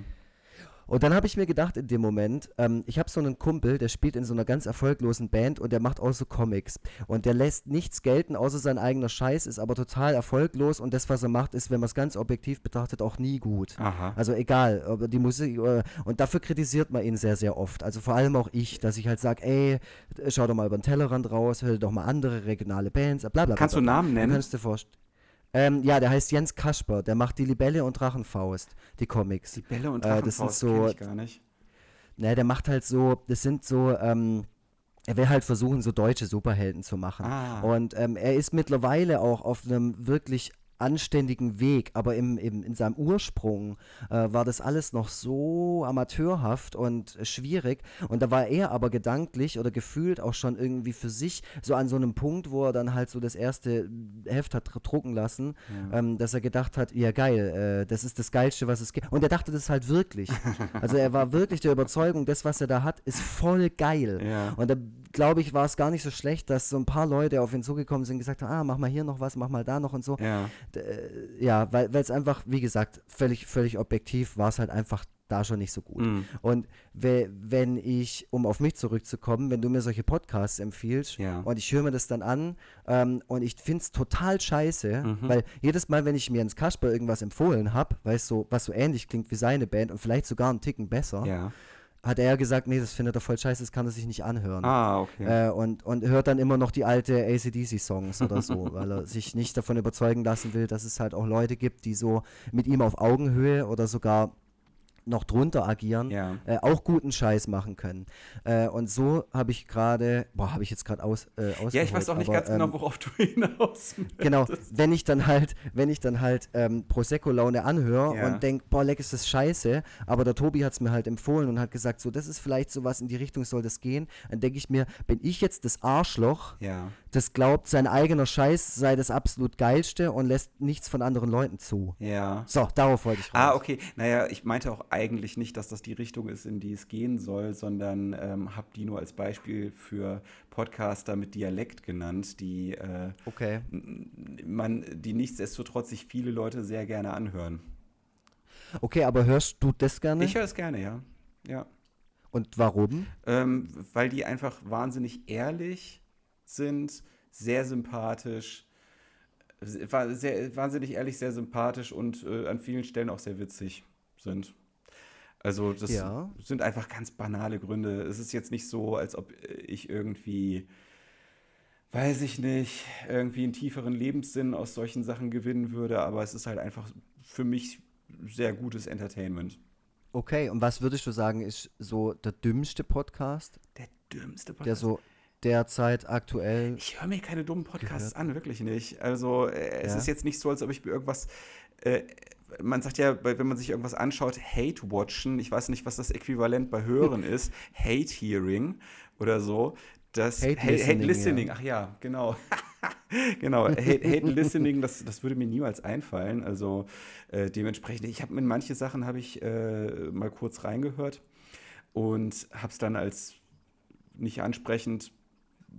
Und dann habe ich mir gedacht in dem Moment, ähm, ich habe so einen Kumpel, der spielt in so einer ganz erfolglosen Band und der macht auch so Comics. Und der lässt nichts gelten, außer sein eigener Scheiß, ist aber total erfolglos und das, was er macht, ist, wenn man es ganz objektiv betrachtet, auch nie gut. Aha. Also egal, die Musik, äh, und dafür kritisiert man ihn sehr, sehr oft. Also vor allem auch ich, dass ich halt sage, ey, schau doch mal über den Tellerrand raus, hör doch mal andere regionale Bands, bla bla bla. Kannst du Namen nennen? Kannst du dir vorstellen. Ähm, ja, der heißt Jens Kasper. Der macht die Libelle und Drachenfaust, die Comics. Libelle und Drachenfaust äh, das sind so, ich gar nicht. Ne, der macht halt so, das sind so, ähm, er will halt versuchen, so deutsche Superhelden zu machen. Ah. Und ähm, er ist mittlerweile auch auf einem wirklich anständigen Weg, aber im, im, in seinem Ursprung äh, war das alles noch so amateurhaft und schwierig. Und da war er aber gedanklich oder gefühlt auch schon irgendwie für sich so an so einem Punkt, wo er dann halt so das erste Heft hat drucken lassen, ja. ähm, dass er gedacht hat, ja geil, äh, das ist das Geilste, was es gibt. Und er dachte das halt wirklich. also er war wirklich der Überzeugung, das, was er da hat, ist voll geil. Ja. Und da glaube ich, war es gar nicht so schlecht, dass so ein paar Leute auf ihn zugekommen sind und gesagt haben, ah, mach mal hier noch was, mach mal da noch und so. Ja äh, ja, weil es einfach, wie gesagt, völlig, völlig objektiv war es halt einfach da schon nicht so gut. Mm. Und we, wenn ich, um auf mich zurückzukommen, wenn du mir solche Podcasts empfiehlst ja. und ich höre mir das dann an ähm, und ich finde es total scheiße, mhm. weil jedes Mal, wenn ich mir ins Kasper irgendwas empfohlen habe, weißt du, was so ähnlich klingt wie seine Band und vielleicht sogar einen Ticken besser, ja hat er gesagt, nee, das findet er voll scheiße, das kann er sich nicht anhören. Ah, okay. Äh, und, und hört dann immer noch die alte ACDC-Songs oder so, weil er sich nicht davon überzeugen lassen will, dass es halt auch Leute gibt, die so mit ihm auf Augenhöhe oder sogar noch drunter agieren, ja. äh, auch guten Scheiß machen können. Äh, und so habe ich gerade, boah, habe ich jetzt gerade aus, äh, Ja, ich weiß auch nicht aber, ganz genau, ähm, worauf du hinaus möchtest. Genau, wenn ich dann halt, wenn ich dann halt ähm, Prosecco-Laune anhöre ja. und denke, boah, leck ist das scheiße, aber der Tobi hat es mir halt empfohlen und hat gesagt, so, das ist vielleicht sowas in die Richtung soll das gehen, dann denke ich mir, bin ich jetzt das Arschloch, ja. Das glaubt, sein eigener Scheiß sei das absolut geilste und lässt nichts von anderen Leuten zu. Ja. So, darauf wollte ich raus. Ah, okay. Naja, ich meinte auch eigentlich nicht, dass das die Richtung ist, in die es gehen soll, sondern ähm, habe die nur als Beispiel für Podcaster mit Dialekt genannt, die äh, okay. man, die nichtsdestotrotz sich viele Leute sehr gerne anhören. Okay, aber hörst du das gerne? Ich höre es gerne, ja. Ja. Und warum? Ähm, weil die einfach wahnsinnig ehrlich sind, sehr sympathisch, sehr, wahnsinnig ehrlich, sehr sympathisch und äh, an vielen Stellen auch sehr witzig sind. Also das ja. sind einfach ganz banale Gründe. Es ist jetzt nicht so, als ob ich irgendwie, weiß ich nicht, irgendwie einen tieferen Lebenssinn aus solchen Sachen gewinnen würde, aber es ist halt einfach für mich sehr gutes Entertainment. Okay, und was würdest du sagen, ist so der dümmste Podcast? Der dümmste Podcast? Der so derzeit aktuell. Ich höre mir keine dummen Podcasts gehört. an, wirklich nicht. Also äh, es ja. ist jetzt nicht so, als ob ich mir irgendwas äh, man sagt ja, wenn man sich irgendwas anschaut, Hate Watchen, ich weiß nicht, was das Äquivalent bei Hören ist, Hate Hearing oder so. Das Hate, Hate Listening, Hate Listening. Ja. ach ja, genau. genau, Hate, Hate Listening, das, das würde mir niemals einfallen. Also äh, dementsprechend, ich habe in manche Sachen habe ich äh, mal kurz reingehört und habe es dann als nicht ansprechend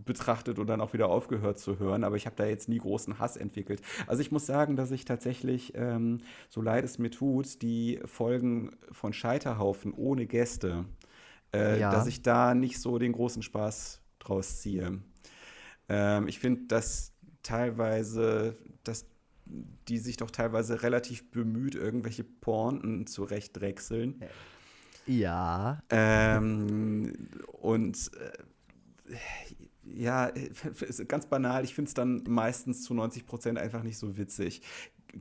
betrachtet und dann auch wieder aufgehört zu hören, aber ich habe da jetzt nie großen Hass entwickelt. Also ich muss sagen, dass ich tatsächlich, ähm, so leid es mir tut, die Folgen von Scheiterhaufen ohne Gäste, äh, ja. dass ich da nicht so den großen Spaß draus ziehe. Ähm, ich finde, dass teilweise, dass die sich doch teilweise relativ bemüht, irgendwelche Pointen zurechtdrechseln. Ja. Ähm, und äh, ja, ganz banal, ich finde es dann meistens zu 90 Prozent einfach nicht so witzig.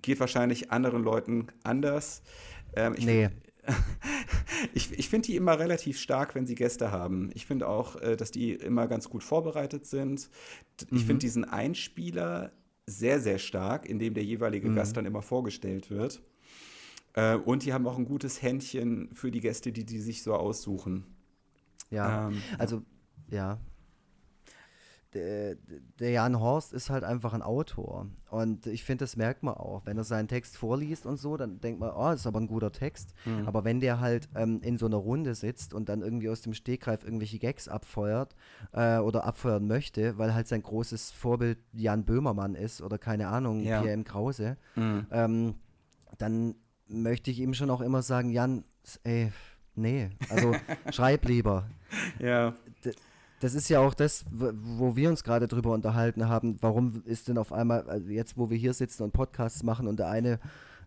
Geht wahrscheinlich anderen Leuten anders. Ähm, ich nee. ich, ich finde die immer relativ stark, wenn sie Gäste haben. Ich finde auch, äh, dass die immer ganz gut vorbereitet sind. Ich mhm. finde diesen Einspieler sehr, sehr stark, in dem der jeweilige mhm. Gast dann immer vorgestellt wird. Äh, und die haben auch ein gutes Händchen für die Gäste, die die sich so aussuchen. Ja, ähm, also ja, der, der, Jan Horst ist halt einfach ein Autor. Und ich finde, das merkt man auch. Wenn er seinen Text vorliest und so, dann denkt man, oh, das ist aber ein guter Text. Mhm. Aber wenn der halt ähm, in so einer Runde sitzt und dann irgendwie aus dem Stegreif irgendwelche Gags abfeuert äh, oder abfeuern möchte, weil halt sein großes Vorbild Jan Böhmermann ist oder keine Ahnung, ja. Pierre M. Krause, mhm. ähm, dann möchte ich ihm schon auch immer sagen, Jan, ey, nee, also schreib lieber. Ja. Das ist ja auch das, wo wir uns gerade drüber unterhalten haben. Warum ist denn auf einmal, also jetzt wo wir hier sitzen und Podcasts machen und der eine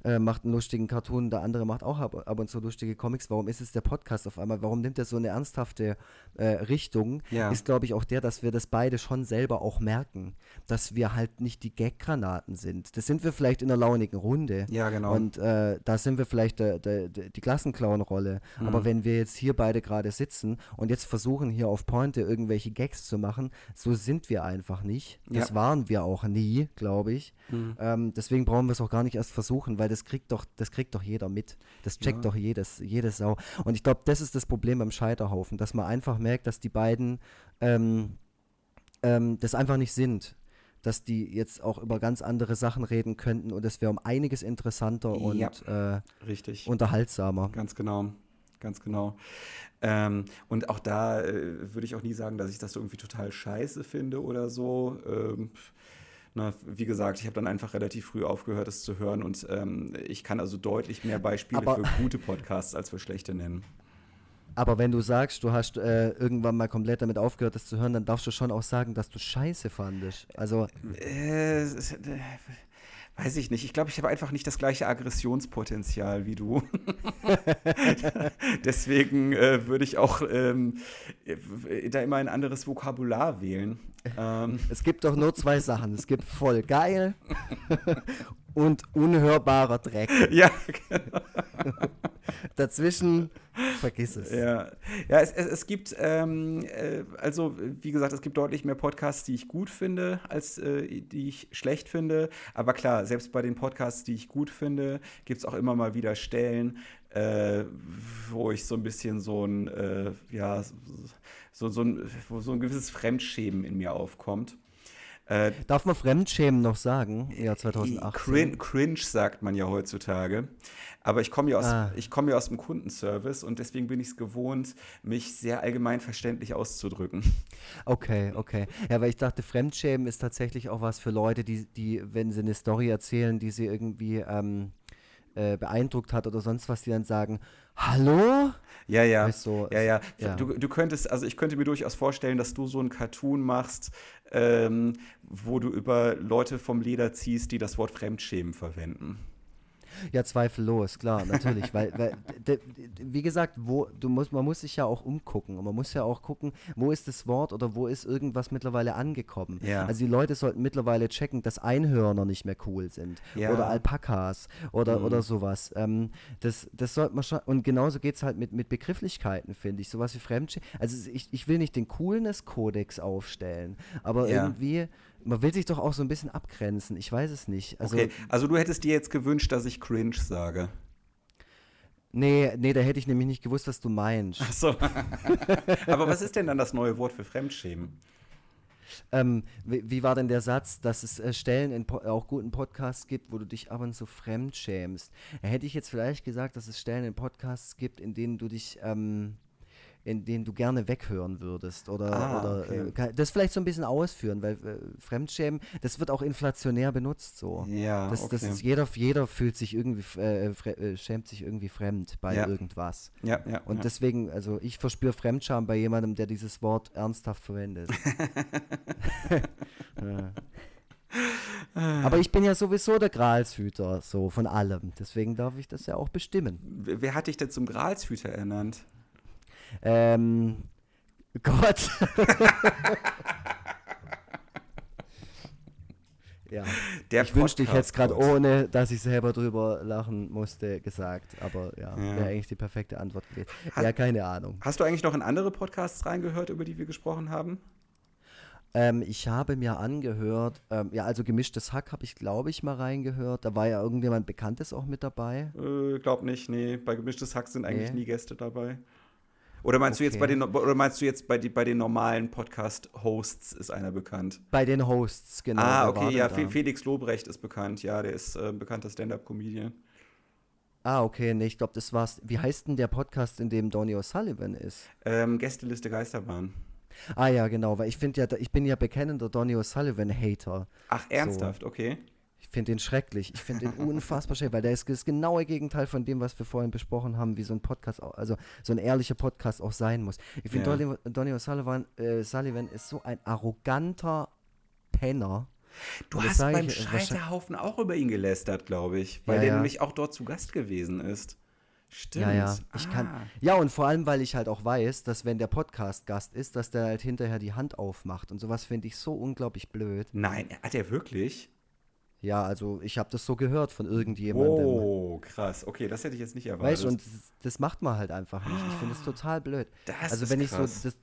äh, macht einen lustigen Cartoon, der andere macht auch ab, ab, und zu lustige Comics. Warum ist es der Podcast auf einmal? Warum nimmt er so eine ernsthafte äh, Richtung? Ja. Ist, glaube ich, auch der, dass wir das beide schon selber auch merken, dass wir halt nicht die Gag-Granaten sind. Das sind wir vielleicht in einer launigen Runde. Ja, genau. Und äh, da sind wir vielleicht der, der, der, die Klassenclown-Rolle. Mhm. Aber wenn wir jetzt hier beide gerade sitzen und jetzt versuchen, hier auf Pointe irgendwelche Gags zu machen, so sind wir einfach nicht. Das ja. waren wir auch nie, glaube ich. Mhm. Ähm, deswegen brauchen wir es auch gar nicht erst versuchen, weil das kriegt doch, das kriegt doch jeder mit. Das checkt ja. doch jedes, jede Sau. Und ich glaube, das ist das Problem beim Scheiterhaufen, dass man einfach merkt, dass die beiden ähm, ähm, das einfach nicht sind. Dass die jetzt auch über ganz andere Sachen reden könnten und es wäre um einiges interessanter und ja, äh, richtig. unterhaltsamer. Ganz genau ganz genau. Ähm, und auch da äh, würde ich auch nie sagen, dass ich das irgendwie total scheiße finde oder so. Ähm, na, wie gesagt, ich habe dann einfach relativ früh aufgehört, es zu hören und ähm, ich kann also deutlich mehr Beispiele aber, für gute Podcasts als für schlechte nennen. Aber wenn du sagst, du hast äh, irgendwann mal komplett damit aufgehört, das zu hören, dann darfst du schon auch sagen, dass du Scheiße fandest. Also. Äh, äh Weiß ich nicht. Ich glaube, ich habe einfach nicht das gleiche Aggressionspotenzial wie du. Deswegen äh, würde ich auch ähm, da immer ein anderes Vokabular wählen. Ähm. Es gibt doch nur zwei Sachen. Es gibt voll geil und unhörbarer Dreck. Ja, genau. Dazwischen vergiss es. Ja, ja es, es, es gibt, ähm, äh, also wie gesagt, es gibt deutlich mehr Podcasts, die ich gut finde, als äh, die ich schlecht finde. Aber klar, selbst bei den Podcasts, die ich gut finde, gibt es auch immer mal wieder Stellen, äh, wo ich so ein bisschen so ein, äh, ja, so, so, ein, wo so ein gewisses Fremdschämen in mir aufkommt. Äh, Darf man Fremdschämen noch sagen? Ja, 2018. Cringe, cringe sagt man ja heutzutage. Aber ich komme ja, aus, ah. komm ja aus dem Kundenservice und deswegen bin ich es gewohnt, mich sehr allgemein verständlich auszudrücken. Okay, okay. Ja, weil ich dachte, Fremdschämen ist tatsächlich auch was für Leute, die, die wenn sie eine Story erzählen, die sie irgendwie ähm, äh, beeindruckt hat oder sonst was, die dann sagen, hallo? Ja, ja. Weißt du, ja, ja. ja. Du, du könntest, also ich könnte mir durchaus vorstellen, dass du so einen Cartoon machst, ähm, wo du über Leute vom Leder ziehst, die das Wort Fremdschämen verwenden. Ja, zweifellos, klar, natürlich. weil, weil wie gesagt, wo, du musst, man muss sich ja auch umgucken und man muss ja auch gucken, wo ist das Wort oder wo ist irgendwas mittlerweile angekommen. Ja. Also die Leute sollten mittlerweile checken, dass Einhörner nicht mehr cool sind. Ja. Oder Alpakas oder, mhm. oder sowas. Ähm, das, das sollte man schon, und genauso geht es halt mit, mit Begrifflichkeiten, finde ich. Sowas wie Fremdschämen. Also ich, ich will nicht den Coolness-Kodex aufstellen, aber ja. irgendwie man will sich doch auch so ein bisschen abgrenzen. Ich weiß es nicht. Also, okay, also du hättest dir jetzt gewünscht, dass ich cringe sage. Nee, nee, da hätte ich nämlich nicht gewusst, was du meinst. Ach so. Aber was ist denn dann das neue Wort für Fremdschämen? Ähm, wie, wie, war denn der Satz, dass es äh, Stellen in auch guten Podcasts gibt, wo du dich ab und zu fremdschämst? Hätte ich jetzt vielleicht gesagt, dass es Stellen in Podcasts gibt, in denen du dich ähm, in denen du gerne weghören würdest oder, Ah, oder okay. äh, das vielleicht so ein bisschen ausführen, weil äh, Fremdschämen, das wird auch inflationär benutzt so. Ja, Das, das okay. ist, jeder, jeder fühlt sich irgendwie, äh, äh, schämt sich irgendwie fremd bei Ja. irgendwas. ja, ja. Und ja. deswegen, also ich verspüre Fremdscham bei jemandem, der dieses Wort ernsthaft verwendet. ja. Aber ich bin ja sowieso der Gralshüter, so von allem. Deswegen darf ich das ja auch bestimmen. Wer wer hat dich denn zum Gralshüter ernannt? Ähm, Gott. ja, Der ich wünschte, ich hätte es gerade ohne, dass ich selber drüber lachen musste, gesagt. Aber ja, Ja. wäre eigentlich die perfekte Antwort gewesen. Hat- Ja, keine Ahnung. Hast du eigentlich noch in andere Podcasts reingehört, über die wir gesprochen haben? Ähm, ich habe mir angehört, ähm, ja, also gemischtes Hack habe ich, glaube ich, mal reingehört. Da war ja irgendjemand Bekanntes auch mit dabei. Äh, glaub nicht, nee. Bei gemischtes Hack sind eigentlich Nee. nie Gäste dabei. Oder meinst du jetzt bei Okay. den oder meinst du jetzt bei, die, bei den normalen Podcast-Hosts ist einer bekannt? Bei den Hosts, genau. ah, okay, ja, da? Fe Felix Lobrecht ist bekannt, ja, der ist äh, bekannter Stand-up-Comedian. Ah, okay, nee, ich glaube, das war's. Wie heißt denn der Podcast, in dem Donny O'Sullivan ist? Ähm, Gästeliste Geisterbahn. Ah ja, genau, weil ich finde ja, ich bin ja bekennender Donny O'Sullivan-Hater. Ach, ernsthaft, okay. Ich finde den schrecklich. Ich finde den unfassbar schrecklich, weil der ist das genaue Gegenteil von dem, was wir vorhin besprochen haben, wie so ein Podcast, auch, also so ein ehrlicher Podcast auch sein muss. Ich finde, Ja. Donny, Donny O'Sullivan äh, Sullivan ist so ein arroganter Penner. Du hast beim ich, äh, Scheiterhaufen auch über ihn gelästert, glaube ich, weil Ja, der ja. nämlich auch dort zu Gast gewesen ist. Stimmt. Ja, ja. Ich kann, Ah. ja, und vor allem, weil ich halt auch weiß, dass wenn der Podcast Gast ist, dass der halt hinterher die Hand aufmacht. Und sowas finde ich so unglaublich blöd. Nein, hat er wirklich? Ja, also ich habe das so gehört von irgendjemandem. Oh, krass. Okay, das hätte ich jetzt nicht erwartet. Weißt du, und das, das macht man halt einfach nicht. Ich finde es total blöd. Das also ist wenn krass. ich so das,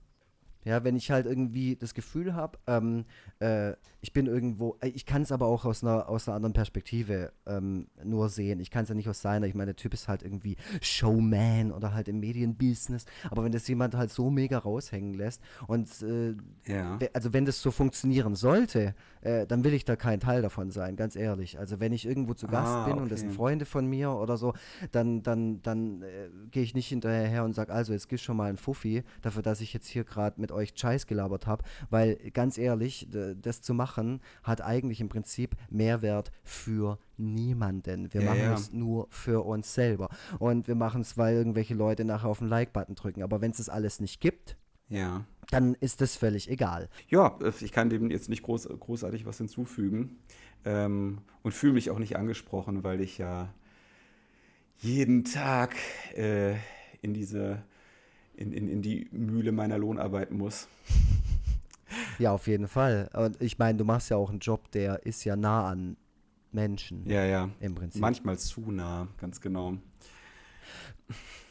ja, wenn ich halt irgendwie das Gefühl habe, ähm, äh, ich bin irgendwo, äh, ich kann es aber auch aus einer, aus einer anderen Perspektive ähm, nur sehen. Ich kann es ja nicht aus seiner, ich meine, der Typ ist halt irgendwie Showman oder halt im Medienbusiness, aber wenn das jemand halt so mega raushängen lässt und äh, ja. also wenn das so funktionieren sollte, äh, dann will ich da kein Teil davon sein, ganz ehrlich. Also wenn ich irgendwo zu Gast Ah, bin und das okay. sind Freunde von mir oder so, dann, dann, dann äh, gehe ich nicht hinterher her und sage, also jetzt gib schon mal ein Fuffi dafür, dass ich jetzt hier gerade mit euch Scheiß gelabert habe, weil ganz ehrlich, das zu machen hat eigentlich im Prinzip Mehrwert für niemanden. Wir Ja, machen ja. es nur für uns selber und wir machen es, weil irgendwelche Leute nachher auf den Like-Button drücken. Aber wenn es das alles nicht gibt, Ja. dann ist das völlig egal. Ja, äh, ich kann dem jetzt nicht groß, großartig was hinzufügen. Ähm, und fühle mich auch nicht angesprochen, weil ich ja jeden Tag äh, in diese, in, in, in die Mühle meiner Lohnarbeit muss. Ja, auf jeden Fall. Und ich meine, du machst ja auch einen Job, der ist ja nah an Menschen Ja, ja. im Prinzip. Manchmal zu nah, ganz genau.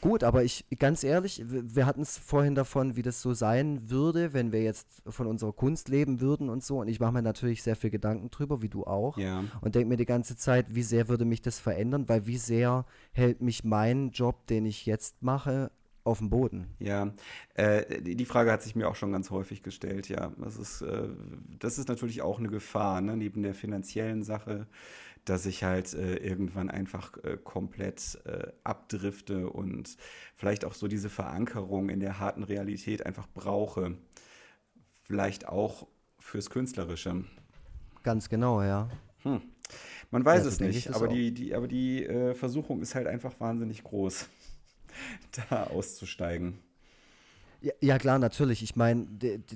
Gut, aber ich, ganz ehrlich, wir hatten es vorhin davon, wie das so sein würde, wenn wir jetzt von unserer Kunst leben würden und so. Und ich mache mir natürlich sehr viel Gedanken drüber, wie du auch. Ja. Und denke mir die ganze Zeit, wie sehr würde mich das verändern, weil wie sehr hält mich mein Job, den ich jetzt mache, auf dem Boden. Ja, äh, die Frage hat sich mir auch schon ganz häufig gestellt, ja. Das ist, äh, das ist natürlich auch eine Gefahr, ne? neben der finanziellen Sache, dass ich halt äh, irgendwann einfach äh, komplett äh, abdrifte und vielleicht auch so diese Verankerung in der harten Realität einfach brauche. Vielleicht auch fürs Künstlerische. Ganz genau, ja. Hm. Man weiß Ja, so es nicht, aber die, die, aber die äh, Versuchung ist halt einfach wahnsinnig groß, da auszusteigen. Ja, ja klar, natürlich. Ich meine,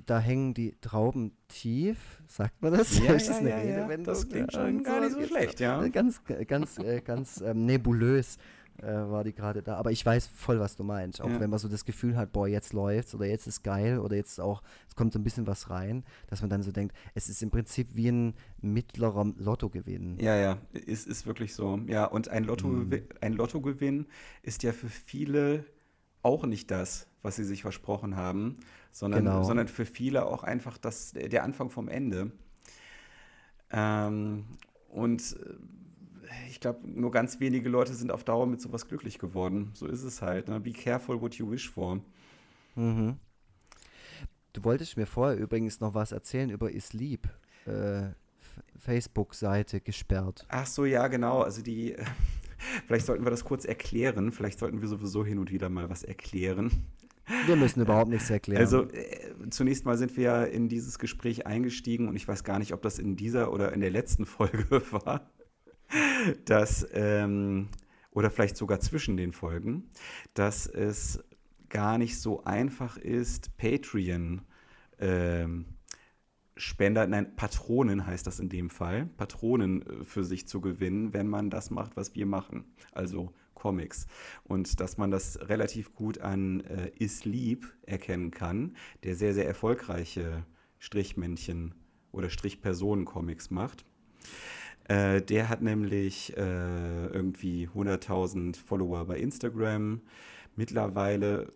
da hängen die Trauben tief, sagt man das? Ja, Ist das ja, ja. Das klingt schon gar nicht so schlecht, ja. Ganz, ganz, äh, ganz ähm, nebulös äh, war die gerade da. Aber ich weiß voll, was du meinst. Auch Ja. wenn man so das Gefühl hat, boah, jetzt läuft's oder jetzt ist geil oder jetzt auch, es kommt so ein bisschen was rein, dass man dann so denkt, es ist im Prinzip wie ein mittlerer Lottogewinn. Ja, ja, ist, ist wirklich so. Ja, und ein, Lotto, Mhm. ein Lottogewinn ist ja für viele auch nicht das, was sie sich versprochen haben, sondern, Genau. sondern für viele auch einfach das, der Anfang vom Ende. Ähm, und äh, ich glaube, nur ganz wenige Leute sind auf Dauer mit sowas glücklich geworden. So ist es halt. Ne? Be careful what you wish for. Mhm. Du wolltest mir vorher übrigens noch was erzählen über Islieb. Äh, Facebook-Seite gesperrt. Ach so, ja, genau. Also die, vielleicht sollten wir das kurz erklären. Vielleicht sollten wir sowieso hin und wieder mal was erklären. Wir müssen überhaupt nichts erklären. Also äh, zunächst mal sind wir ja in dieses Gespräch eingestiegen und ich weiß gar nicht, ob das in dieser oder in der letzten Folge war, dass ähm, oder vielleicht sogar zwischen den Folgen, dass es gar nicht so einfach ist, Patreon ähm, Spender, nein, Patronen heißt das in dem Fall, Patronen äh, für sich zu gewinnen, wenn man das macht, was wir machen, also Comics. Und dass man das relativ gut an äh, Islieb erkennen kann, der sehr, sehr erfolgreiche Strichmännchen oder Strichpersonen-Comics macht. Äh, der hat nämlich äh, irgendwie 100.000 Follower bei Instagram. Mittlerweile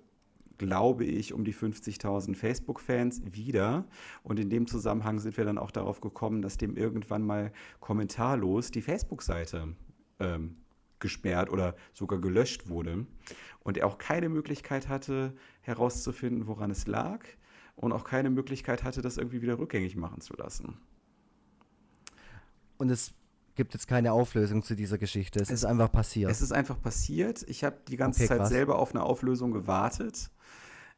glaube ich, um die 50.000 Facebook-Fans wieder. Und in dem Zusammenhang sind wir dann auch darauf gekommen, dass dem irgendwann mal kommentarlos die Facebook-Seite ähm, gesperrt oder sogar gelöscht wurde. Und er auch keine Möglichkeit hatte, herauszufinden, woran es lag. Und auch keine Möglichkeit hatte, das irgendwie wieder rückgängig machen zu lassen. Und es gibt jetzt keine Auflösung zu dieser Geschichte. Es, es ist einfach passiert. Es ist einfach passiert. Ich habe die ganze okay, Zeit krass. selber auf eine Auflösung gewartet.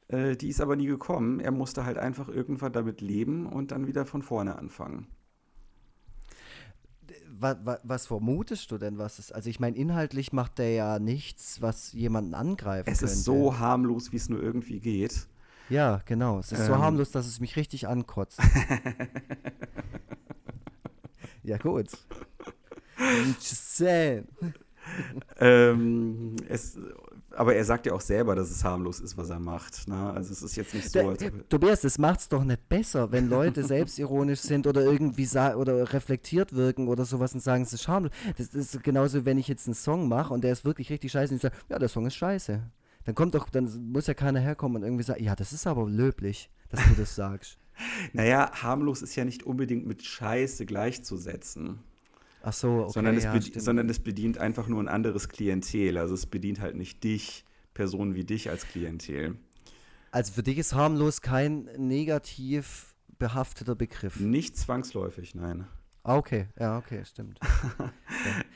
Äh, die ist aber nie gekommen. Er musste halt einfach irgendwann damit leben und dann wieder von vorne anfangen. Was, was, was vermutest du denn, was ist? Also ich meine, inhaltlich macht der ja nichts, was jemanden angreift. Es könnte. ist so harmlos, wie es nur irgendwie geht. Ja, genau. Es ist ähm. so harmlos, dass es mich richtig ankotzt. ja, gut. Just saying. ähm, es, aber er sagt ja auch selber, dass es harmlos ist, was er macht. Ne? Also es ist jetzt nicht so. Da, Tobias, das macht es doch nicht besser, wenn Leute selbstironisch sind oder irgendwie oder reflektiert wirken oder sowas und sagen, es ist harmlos. Das ist genauso, wenn ich jetzt einen Song mache und der ist wirklich richtig scheiße und ich sage, ja, der Song ist scheiße. Dann kommt doch, dann muss ja keiner herkommen und irgendwie sagen, ja, das ist aber löblich, dass du das sagst. naja, harmlos ist ja nicht unbedingt mit Scheiße gleichzusetzen. Ach so, okay, sondern, es ja, sondern es bedient einfach nur ein anderes Klientel. Also es bedient halt nicht dich, Personen wie dich als Klientel. Also für dich ist harmlos kein negativ behafteter Begriff. Nicht zwangsläufig, nein. Ah, okay, ja, okay, stimmt. okay.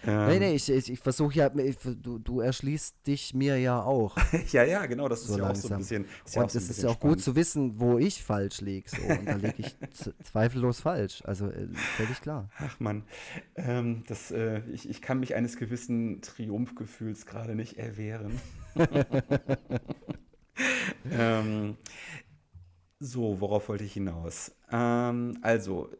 ähm, nee, nee, ich, ich, ich versuche ja, ich, du, du erschließt dich mir ja auch. ja, ja, genau, das so ist ja langsam. auch so ein bisschen. Ist und es ist ja auch spannend. gut zu wissen, wo ich falsch liege. So. Und da liege ich zweifellos falsch. Also äh, völlig klar. Ach man, ähm, das, äh, ich, ich kann mich eines gewissen Triumphgefühls gerade nicht erwehren. ähm, so, worauf wollte ich hinaus? Ähm, also,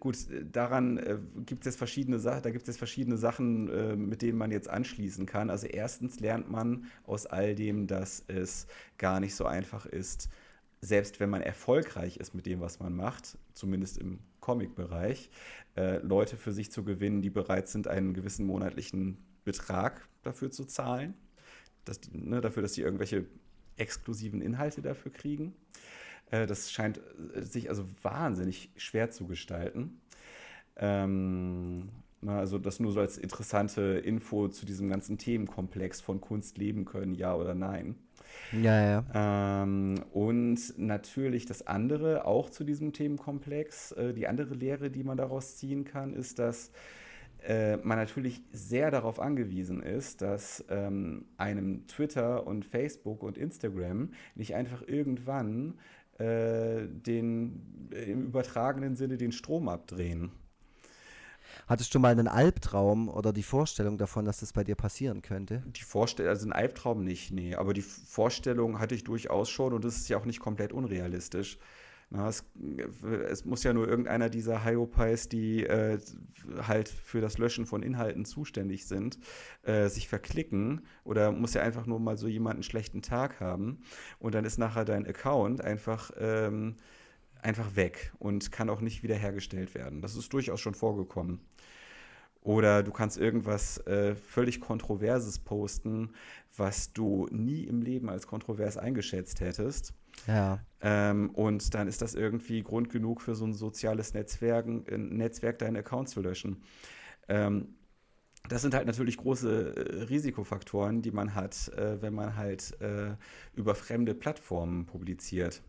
gut, daran äh, gibt es verschiedene Sachen, da gibt es verschiedene Sachen, äh, mit denen man jetzt anschließen kann. Also erstens lernt man aus all dem, dass es gar nicht so einfach ist, selbst wenn man erfolgreich ist mit dem, was man macht, zumindest im Comic-Bereich, äh, Leute für sich zu gewinnen, die bereit sind, einen gewissen monatlichen Betrag dafür zu zahlen. Dass die, ne, dafür, dass sie irgendwelche exklusiven Inhalte dafür kriegen. Äh, das scheint äh, sich also wahnsinnig schwer zu gestalten. Ähm, na, also das nur so als interessante Info zu diesem ganzen Themenkomplex von Kunst leben können, ja oder nein. Ja, ja. Ähm, und natürlich das andere, auch zu diesem Themenkomplex, äh, die andere Lehre, die man daraus ziehen kann, ist, dass äh, man natürlich sehr darauf angewiesen ist, dass ähm, einem Twitter und Facebook und Instagram nicht einfach irgendwann äh, den, im übertragenen Sinne den Strom abdrehen. Hattest du mal einen Albtraum oder die Vorstellung davon, dass das bei dir passieren könnte? Die Vorstellung, also ein Albtraum nicht, nee. Aber die Vorstellung hatte ich durchaus schon und das ist ja auch nicht komplett unrealistisch. Na, es, es, muss ja nur irgendeiner dieser Hyopies, die äh, halt für das Löschen von Inhalten zuständig sind, äh, sich verklicken oder muss ja einfach nur mal so jemand einen schlechten Tag haben und dann ist nachher dein Account einfach, ähm, einfach weg und kann auch nicht wiederhergestellt werden. Das ist durchaus schon vorgekommen. Oder du kannst irgendwas äh, völlig Kontroverses posten, was du nie im Leben als kontrovers eingeschätzt hättest. Ja. Ähm, und dann ist das irgendwie Grund genug für so ein soziales Netzwerk, ein Netzwerk deinen Account zu löschen. Ähm, das sind halt natürlich große äh, Risikofaktoren, die man hat, äh, wenn man halt äh, über fremde Plattformen publiziert.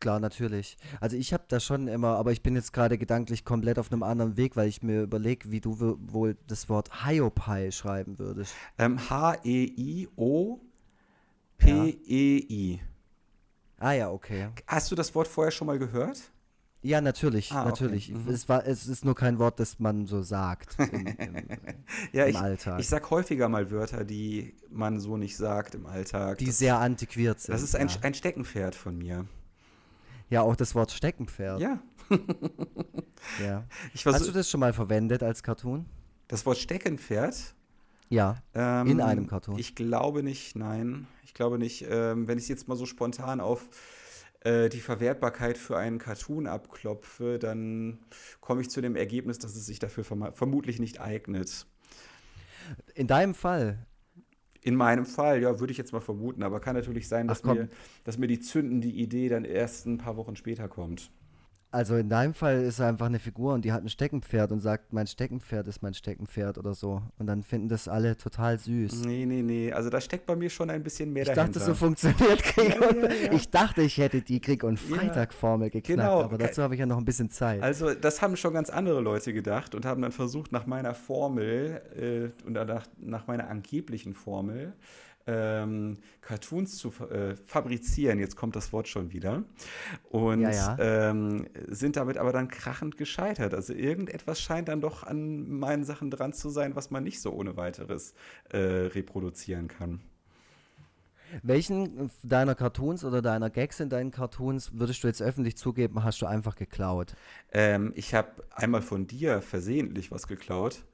Klar, natürlich. Also ich habe da schon immer, aber ich bin jetzt gerade gedanklich komplett auf einem anderen Weg, weil ich mir überlege, wie du wohl das Wort Hiopai schreiben würdest. Ähm, H-E-I-O P-E-I. Ah ja, okay. Hast du das Wort vorher schon mal gehört? Ja, natürlich, Ah, okay. natürlich. Mhm. Es, war, es ist nur kein Wort, das man so sagt im, im, Ja, im ich, Alltag. ich sag häufiger mal Wörter, die man so nicht sagt im Alltag. die das, sehr antiquiert sind. das ist ein, ja. ein Steckenpferd von mir. ja, auch das Wort Steckenpferd. Ja. Ja. Hast du das schon mal verwendet als Cartoon? das Wort Steckenpferd. Ja. Ähm, In einem Cartoon? Ich glaube nicht, nein. Ich glaube nicht. Ähm, wenn ich jetzt mal so spontan auf äh, die Verwertbarkeit für einen Cartoon abklopfe, dann komme ich zu dem Ergebnis, dass es sich dafür verma- vermutlich nicht eignet. In deinem Fall. In meinem Fall, ja, würde ich jetzt mal vermuten, aber kann natürlich sein, dass, Ach, mir, dass mir die zündende Idee dann erst ein paar Wochen später kommt. Also in deinem Fall ist er einfach eine Figur und die hat ein Steckenpferd und sagt, mein Steckenpferd ist mein Steckenpferd oder so. Und dann finden das alle total süß. Nee, nee, nee. Also da steckt bei mir schon ein bisschen mehr Ich dahinter. dachte, so funktioniert Krieg Ja, und ja, ja. Ich dachte, ich hätte die Krieg- und Freitag-Formel geknackt, genau. aber dazu habe ich ja noch ein bisschen Zeit. Also, das haben schon ganz andere Leute gedacht und haben dann versucht, nach meiner Formel äh, und nach, nach meiner angeblichen Formel ähm, Cartoons zu äh, fabrizieren. Jetzt kommt das Wort schon wieder. Und Ja, ja. Ähm, sind damit aber dann krachend gescheitert. Also, irgendetwas scheint dann doch an meinen Sachen dran zu sein, was man nicht so ohne weiteres äh, reproduzieren kann. Welchen deiner Cartoons oder deiner Gags in deinen Cartoons würdest du jetzt öffentlich zugeben, hast du einfach geklaut? Ähm, ich habe einmal von dir versehentlich was geklaut.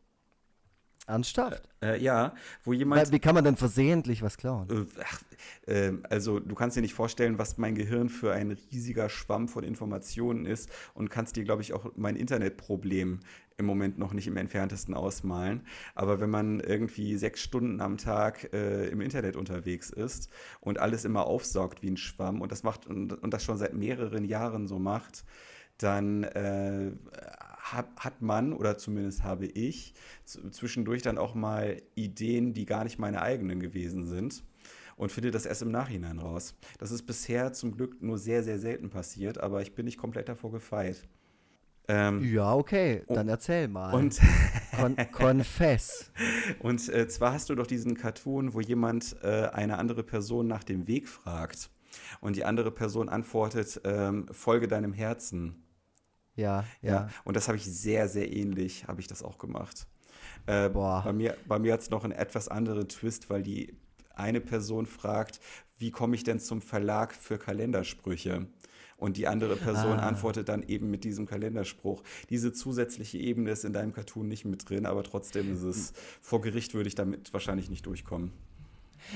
Ernsthaft? Äh, ja, wo jemand. Weil, wie kann man denn versehentlich was klauen? Äh, ähm, also du kannst dir nicht vorstellen, was mein Gehirn für ein riesiger Schwamm von Informationen ist und kannst dir, glaube ich, auch mein Internetproblem im Moment noch nicht im entferntesten ausmalen. Aber wenn man irgendwie sechs Stunden am Tag äh, im Internet unterwegs ist und alles immer aufsaugt wie ein Schwamm und das macht und, und das schon seit mehreren Jahren so macht, dann äh, hat man, oder zumindest habe ich, zwischendurch dann auch mal Ideen, die gar nicht meine eigenen gewesen sind und finde das erst im Nachhinein raus. Das ist bisher zum Glück nur sehr, sehr selten passiert, aber ich bin nicht komplett davor gefeit. Ähm, Ja, okay, dann erzähl mal. und Kon Confess. und äh, zwar hast du doch diesen Cartoon, wo jemand äh, eine andere Person nach dem Weg fragt und die andere Person antwortet, ähm, folge deinem Herzen. Ja, Ja, ja. und das habe ich sehr, sehr ähnlich, habe ich das auch gemacht. Äh, Boah. Bei mir, bei mir hat es noch einen etwas anderen Twist, weil die eine Person fragt, wie komme ich denn zum Verlag für Kalendersprüche? Und die andere Person Ah. antwortet dann eben mit diesem Kalenderspruch. Diese zusätzliche Ebene ist in deinem Cartoon nicht mit drin, aber trotzdem ist es, vor Gericht würde ich damit wahrscheinlich nicht durchkommen.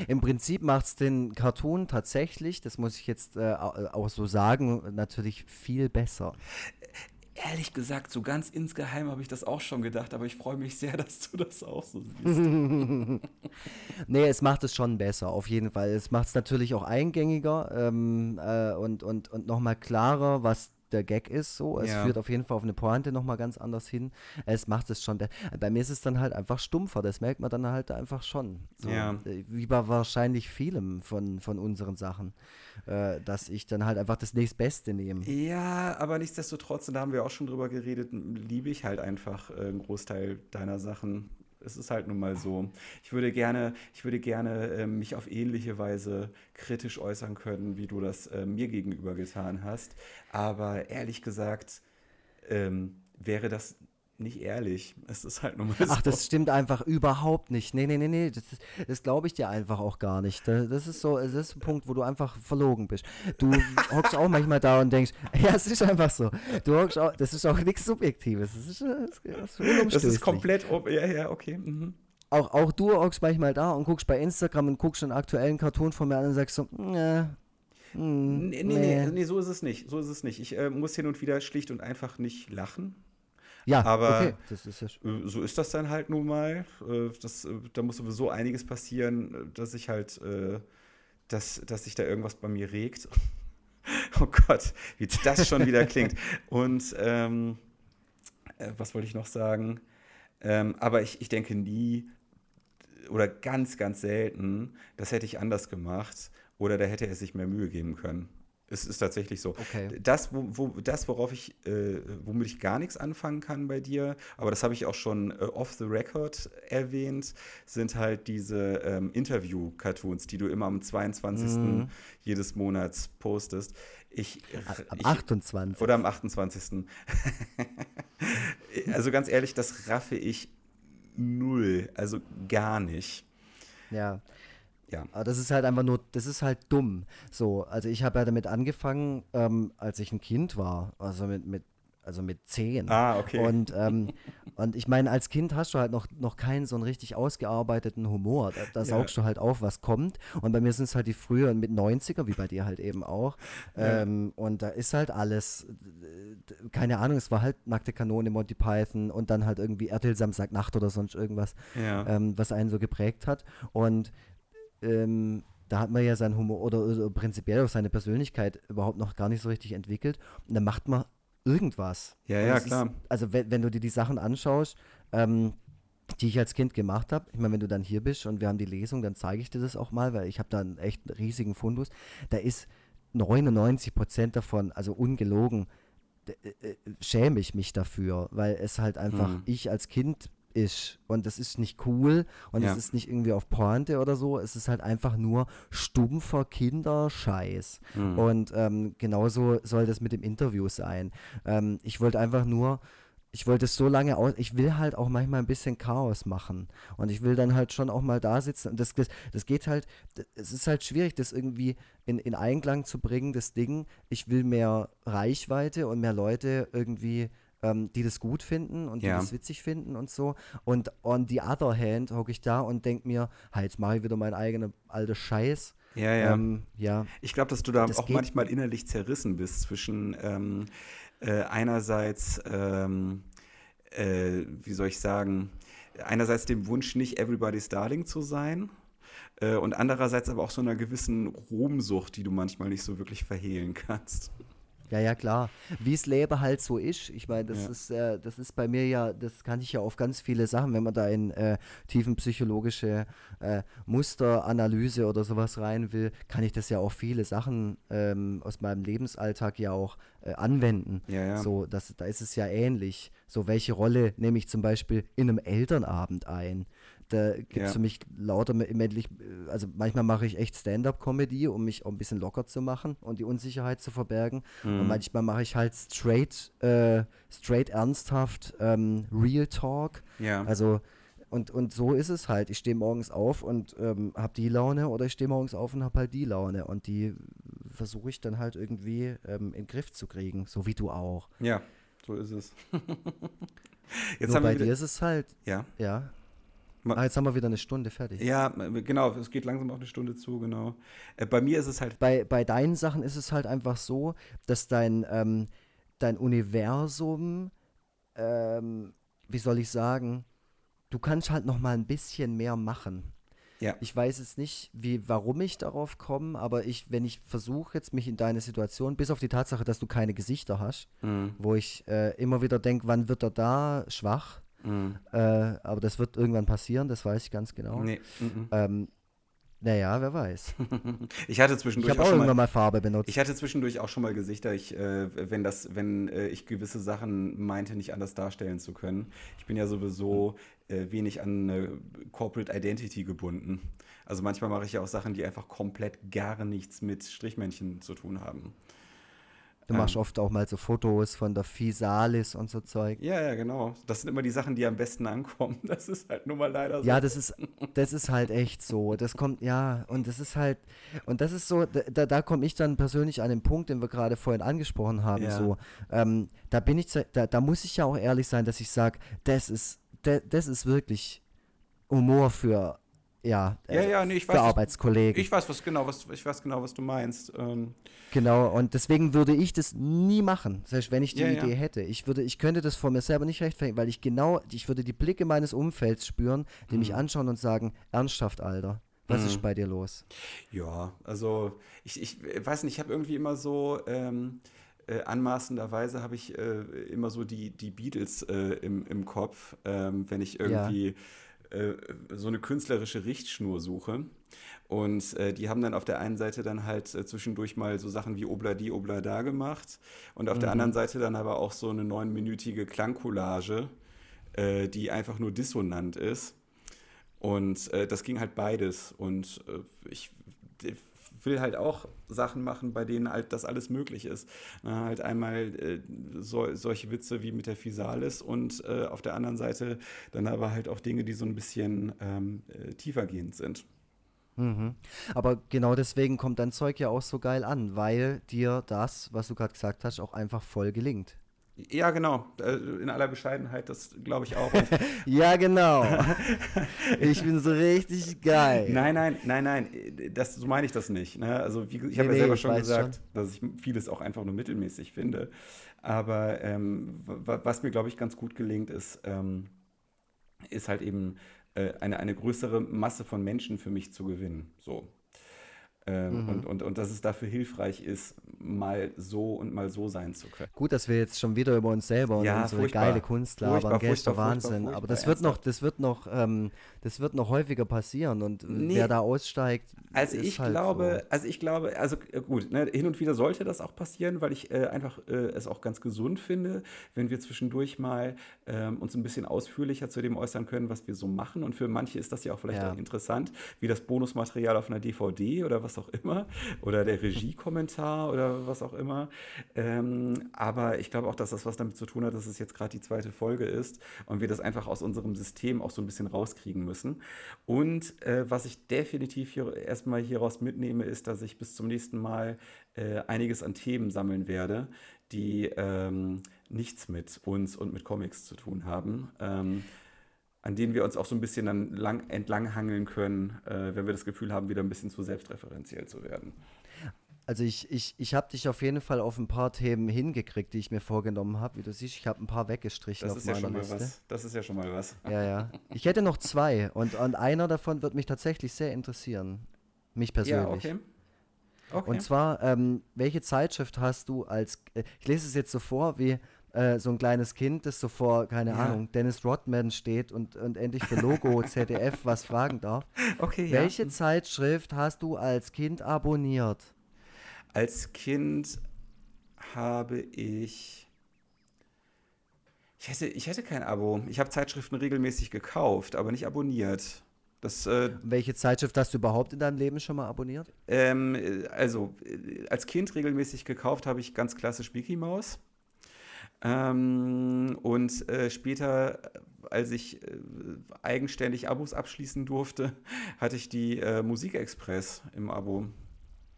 Im Prinzip macht es den Cartoon tatsächlich, das muss ich jetzt äh, au- auch so sagen, natürlich viel besser. Ehrlich gesagt, so ganz insgeheim habe ich das auch schon gedacht, aber ich freue mich sehr, dass du das auch so siehst. Nee, es macht es schon besser, auf jeden Fall. Es macht es natürlich auch eingängiger ähm, äh, und, und, und nochmal klarer, was der Gag ist. So. Es Ja. führt auf jeden Fall auf eine Pointe nochmal ganz anders hin. Es macht es schon. Bei mir ist es dann halt einfach stumpfer, das merkt man dann halt einfach schon. So, Ja. äh, Wie bei wahrscheinlich vielem von, von unseren Sachen, äh, dass ich dann halt einfach das nächstbeste nehme. Ja, aber nichtsdestotrotz, da haben wir auch schon drüber geredet, liebe ich halt einfach äh, einen Großteil deiner Sachen. Es ist halt nun mal so. Ich würde gerne, ich würde gerne äh, mich auf ähnliche Weise kritisch äußern können, wie du das äh, mir gegenüber getan hast. Aber ehrlich gesagt, ähm, wäre das nicht ehrlich. Es ist halt nun mal Ach, so. das stimmt einfach überhaupt nicht. Nee, nee, nee, nee, das, das glaube ich dir einfach auch gar nicht. Da- Das ist so, das ist ein Punkt, wo du einfach verlogen bist. Du hockst auch manchmal da und denkst, ja, es ist einfach so. Du hockst auch, das ist auch nichts Subjektives. Das ist, äh, das ist Das ist komplett, ob, ja, ja, okay. Mhm. Auch, auch du hockst manchmal da und guckst bei Instagram und guckst einen aktuellen Cartoon von mir an und sagst so, nee, hm, Nee, nee, nee, nee, so ist es nicht. So ist es nicht. Ich äh, muss hin und wieder schlicht und einfach nicht lachen. Ja, aber- okay, das ist ja Äh, So ist das dann halt nun mal. Äh, Das, äh, da muss sowieso einiges passieren, dass ich halt, dass, dass sich da irgendwas bei mir regt. Oh Gott, wie das schon wieder klingt. Und ähm, äh, was wollte ich noch sagen? Ähm, aber ich, ich denke nie oder ganz, ganz selten, das hätte ich anders gemacht oder da hätte er sich mehr Mühe geben können. Es ist tatsächlich so. Okay. Das, wo, wo, das worauf ich, äh, womit ich gar nichts anfangen kann bei dir, aber das habe ich auch schon äh, off the record erwähnt, sind halt diese ähm, Interview-Cartoons, die du immer am 22. Mhm. jedes Monats postest. Ich, Am ich, 28. Oder am 28. also ganz ehrlich, das raffe ich null. Also gar nicht. Ja. Ja. Aber das ist halt einfach nur, das ist halt dumm. So, also ich habe ja damit angefangen, ähm, als ich ein Kind war, also mit, mit also mit zehn. Ah, okay. Und, ähm, und ich meine, als Kind hast du halt noch, noch keinen so einen richtig ausgearbeiteten Humor. Da, da Ja. saugst du halt auf, was kommt. Und bei mir sind es halt die früheren mit 90er, wie bei dir halt eben auch. Ja. Ähm, und da ist halt alles, keine Ahnung, es war halt nackte Kanone, Monty Python und dann halt irgendwie RTL Samstagnacht oder sonst irgendwas Ja. ähm, was einen so geprägt hat. Und ähm, da hat man ja seinen Humor oder, oder prinzipiell auch seine Persönlichkeit überhaupt noch gar nicht so richtig entwickelt. Und dann macht man irgendwas. Ja, Und ja, es ist- klar. also wenn, wenn du dir die Sachen anschaust, ähm, die ich als Kind gemacht habe, ich meine, wenn du dann hier bist und wir haben die Lesung, dann zeige ich dir das auch mal, weil ich habe da einen echt riesigen Fundus. Da ist 99 Prozent davon, also ungelogen, äh, äh, schäme ich mich dafür, weil es halt einfach Hm. ich als Kind ist und das ist nicht cool und Ja. es ist nicht irgendwie auf Pointe oder so, es ist halt einfach nur stumpfer Kinderscheiß Hm. und ähm, genauso soll das mit dem Interview sein. Ähm, ich wollte einfach nur, ich wollte es so lange aus, ich will halt auch manchmal ein bisschen Chaos machen und ich will dann halt schon auch mal da sitzen und das, das, das geht halt, es ist halt schwierig, das irgendwie in, in Einklang zu bringen, das Ding, ich will mehr Reichweite und mehr Leute irgendwie ähm, die das gut finden und die Ja. das witzig finden und so. Und on the other hand hocke ich da und denke mir, ha, jetzt mache ich wieder meinen eigenen alten Scheiß. Ja, ja. Ähm, ja. Ich glaube, dass du da Das auch manchmal innerlich zerrissen bist zwischen ähm, äh, einerseits, ähm, äh, wie soll ich sagen, einerseits dem Wunsch, nicht Everybody's Darling zu sein äh, und andererseits aber auch so einer gewissen Ruhmsucht, die du manchmal nicht so wirklich verhehlen kannst. Ja, ja, klar. Wie es Leben halt so ist. Ich meine, das Ja. ist, äh, das ist bei mir ja, das kann ich ja auf ganz viele Sachen, wenn man da in äh, tiefenpsychologische äh, Musteranalyse oder sowas rein will, kann ich das ja auf viele Sachen ähm, aus meinem Lebensalltag ja auch äh, anwenden. Ja, ja. So, das, da ist es ja ähnlich. So, welche Rolle nehme ich zum Beispiel in einem Elternabend ein? Da gibt es Ja. für mich lauter Endlich, also manchmal mache ich echt Stand-up-Comedy, um mich auch ein bisschen locker zu machen und die Unsicherheit zu verbergen. Mhm. Und manchmal mache ich halt straight, äh, straight ernsthaft ähm, Real Talk. Ja. Also und, und so ist es halt. Ich stehe morgens auf und ähm, habe die Laune oder ich stehe morgens auf und habe halt die Laune. Und die versuche ich dann halt irgendwie ähm, in den Griff zu kriegen, so wie du auch. ja, so ist es. Jetzt Nur bei wieder, dir ist es halt, ja. ja. Ah, jetzt haben wir wieder eine Stunde fertig. Ja, genau, es geht langsam auf eine Stunde zu, genau. Äh, bei mir ist es halt, Bei, bei deinen Sachen ist es halt einfach so, dass dein, ähm, dein Universum, ähm, wie soll ich sagen, du kannst halt noch mal ein bisschen mehr machen. ja, Ich weiß jetzt nicht, wie, warum ich darauf komme, aber ich, wenn ich versuche jetzt mich in deine Situation, bis auf die Tatsache, dass du keine Gesichter hast, mhm. wo ich äh, immer wieder denke, wann wird er da schwach, Mhm. äh, aber das wird irgendwann passieren, das weiß ich ganz genau. Nee, mhm. Ähm, naja, wer weiß. Ich hatte Ich zwischendurch habe auch auch schon mal, mal Farbe benutzt. Ich hatte zwischendurch auch schon mal Gesichter, ich, äh, wenn, das, wenn äh, ich gewisse Sachen meinte, nicht anders darstellen zu können. Ich bin ja sowieso äh, wenig an Corporate Identity gebunden. Also manchmal mache ich ja auch Sachen, die einfach komplett gar nichts mit Strichmännchen zu tun haben. Du machst Ähm. oft auch mal so Fotos von der Physalis und so Zeug. Ja, ja, genau. Das sind immer die Sachen, die am besten ankommen. Das ist halt nun mal leider so. Ja, das ist, das ist halt echt so. Das kommt, ja, und das ist halt, und das ist so, da, da, komme ich dann persönlich an den Punkt, den wir gerade vorhin angesprochen haben. Ja. So, ähm, da bin ich, da, da muss ich ja auch ehrlich sein, dass ich sage, das ist, das, das ist wirklich Humor für, ja, Ja, also ja, nee, ich für weiß, Arbeitskollegen. Ich weiß, was genau, was, ich weiß genau, was du meinst. Ähm, Genau, und deswegen würde ich das nie machen, selbst wenn ich die Ja, ja. Idee hätte. Ich würde, ich könnte das vor mir selber nicht rechtfertigen, weil ich genau, ich würde die Blicke meines Umfelds spüren, die mich Mhm. anschauen und sagen, ernsthaft, Alter, was Mhm. ist bei dir los? Ja, also ich, ich weiß nicht, ich habe irgendwie immer so ähm, äh, anmaßenderweise habe ich äh, immer so die, die Beatles äh, im, im Kopf, ähm, wenn ich irgendwie äh, so eine künstlerische Richtschnur suche. Und äh, die haben dann auf der einen Seite dann halt äh, zwischendurch mal so Sachen wie Obladi Oblada gemacht und auf mhm. der anderen Seite dann aber auch so eine neunminütige Klangcollage, äh, die einfach nur dissonant ist. Und äh, das ging halt beides. Und äh, ich will halt auch Sachen machen, bei denen halt das alles möglich ist. Na, halt einmal äh, so, solche Witze wie mit der Physalis und äh, auf der anderen Seite dann aber halt auch Dinge, die so ein bisschen ähm, äh, tiefergehend sind. Mhm. Aber genau deswegen kommt dein Zeug ja auch so geil an, weil dir das, was du gerade gesagt hast, auch einfach voll gelingt. Ja, genau. Äh, in aller Bescheidenheit, das glaube ich auch. ja, genau. Ich bin so richtig geil. Nein, nein, nein, nein. Das, so meine ich das nicht. Ne? Also, wie, ich nee, habe ja nee, selber schon gesagt, schon. dass ich vieles auch einfach nur mittelmäßig finde. Aber ähm, was mir, glaube ich, ganz gut gelingt, ist, ähm, ist halt eben äh, eine, eine größere Masse von Menschen für mich zu gewinnen. So. Ähm, mhm. und, und, und dass es dafür hilfreich ist, mal so und mal so sein zu können. Gut, dass wir jetzt schon wieder über uns selber und ja, unsere furchtbar. geile Kunst labern, Gäste Wahnsinn. Furchtbar, Aber das wird noch, das wird noch, ähm, das wird noch häufiger passieren und nee. wer da aussteigt. Also ich halt glaube, so. also ich glaube, also äh, gut, ne, hin und wieder sollte das auch passieren, weil ich äh, einfach äh, es auch ganz gesund finde, wenn wir zwischendurch mal ähm, uns ein bisschen ausführlicher zu dem äußern können, was wir so machen. Und für manche ist das ja auch vielleicht ja. auch interessant, wie das Bonusmaterial auf einer DVD oder was was auch immer, oder der Regiekommentar oder was auch immer. Ähm, aber ich glaube auch, dass das was damit zu tun hat, dass es jetzt gerade die zweite Folge ist und wir das einfach aus unserem System auch so ein bisschen rauskriegen müssen. Und äh, was ich definitiv hier erstmal hieraus mitnehme, ist, dass ich bis zum nächsten Mal äh, einiges an Themen sammeln werde, die ähm, nichts mit uns und mit Comics zu tun haben. Ähm, an denen wir uns auch so ein bisschen dann lang, entlanghangeln können, äh, wenn wir das Gefühl haben, wieder ein bisschen zu selbstreferenziell zu werden. Also ich, ich, ich habe dich auf jeden Fall auf ein paar Themen hingekriegt, die ich mir vorgenommen habe. Wie du siehst, ich habe ein paar weggestrichen das auf meiner ja Liste. Was. Das ist ja schon mal was. Ja, ja. Ich hätte noch zwei und, und einer davon wird mich tatsächlich sehr interessieren. Mich persönlich. Ja, okay. okay. Und zwar, ähm, welche Zeitschrift hast du als, äh, ich lese es jetzt so vor, wie äh, so ein kleines Kind, das so vor, keine ja. Ahnung, Dennis Rodman steht und, und endlich für Logo ZDF was fragen darf. Okay, Welche ja. Zeitschrift hast du als Kind abonniert? Als Kind habe ich. Ich hätte, ich hätte kein Abo. Ich habe Zeitschriften regelmäßig gekauft, aber nicht abonniert. Das, äh, Welche Zeitschrift hast du überhaupt in deinem Leben schon mal abonniert? Ähm, also, äh, als Kind regelmäßig gekauft habe ich ganz klassisch Mickey Mouse. Ähm, und äh, später, als ich äh, eigenständig Abos abschließen durfte, hatte ich die äh, Musikexpress im Abo.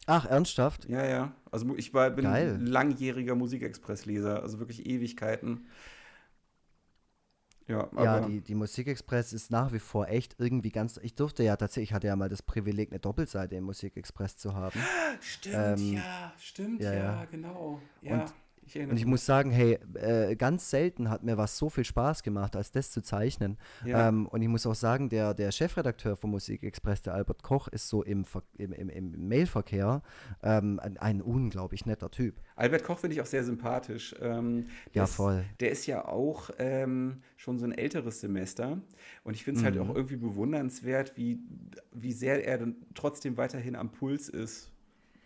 Ach, ernsthaft? Ja, ja. Also ich war, bin Geil. langjähriger Musikexpress-Leser, also wirklich Ewigkeiten. Ja, ja die, die Musikexpress ist nach wie vor echt irgendwie ganz. Ich durfte ja tatsächlich, ich hatte ja mal das Privileg, eine Doppelseite im Musikexpress zu haben. Stimmt, ähm, ja, stimmt, ja, ja, genau. Ja. Und ich und ich muss sagen, hey, äh, ganz selten hat mir was so viel Spaß gemacht, als das zu zeichnen. Ja. Ähm, und ich muss auch sagen, der, der Chefredakteur von Musikexpress, der Albert Koch, ist so im, im, im, im Mailverkehr ähm, ein, ein, unglaublich netter Typ. Albert Koch finde ich auch sehr sympathisch. Ähm, ja, ist, voll. Der ist ja auch ähm, schon so ein älteres Semester. Und ich finde es halt mhm. halt auch irgendwie bewundernswert, wie, wie sehr er dann trotzdem weiterhin am Puls ist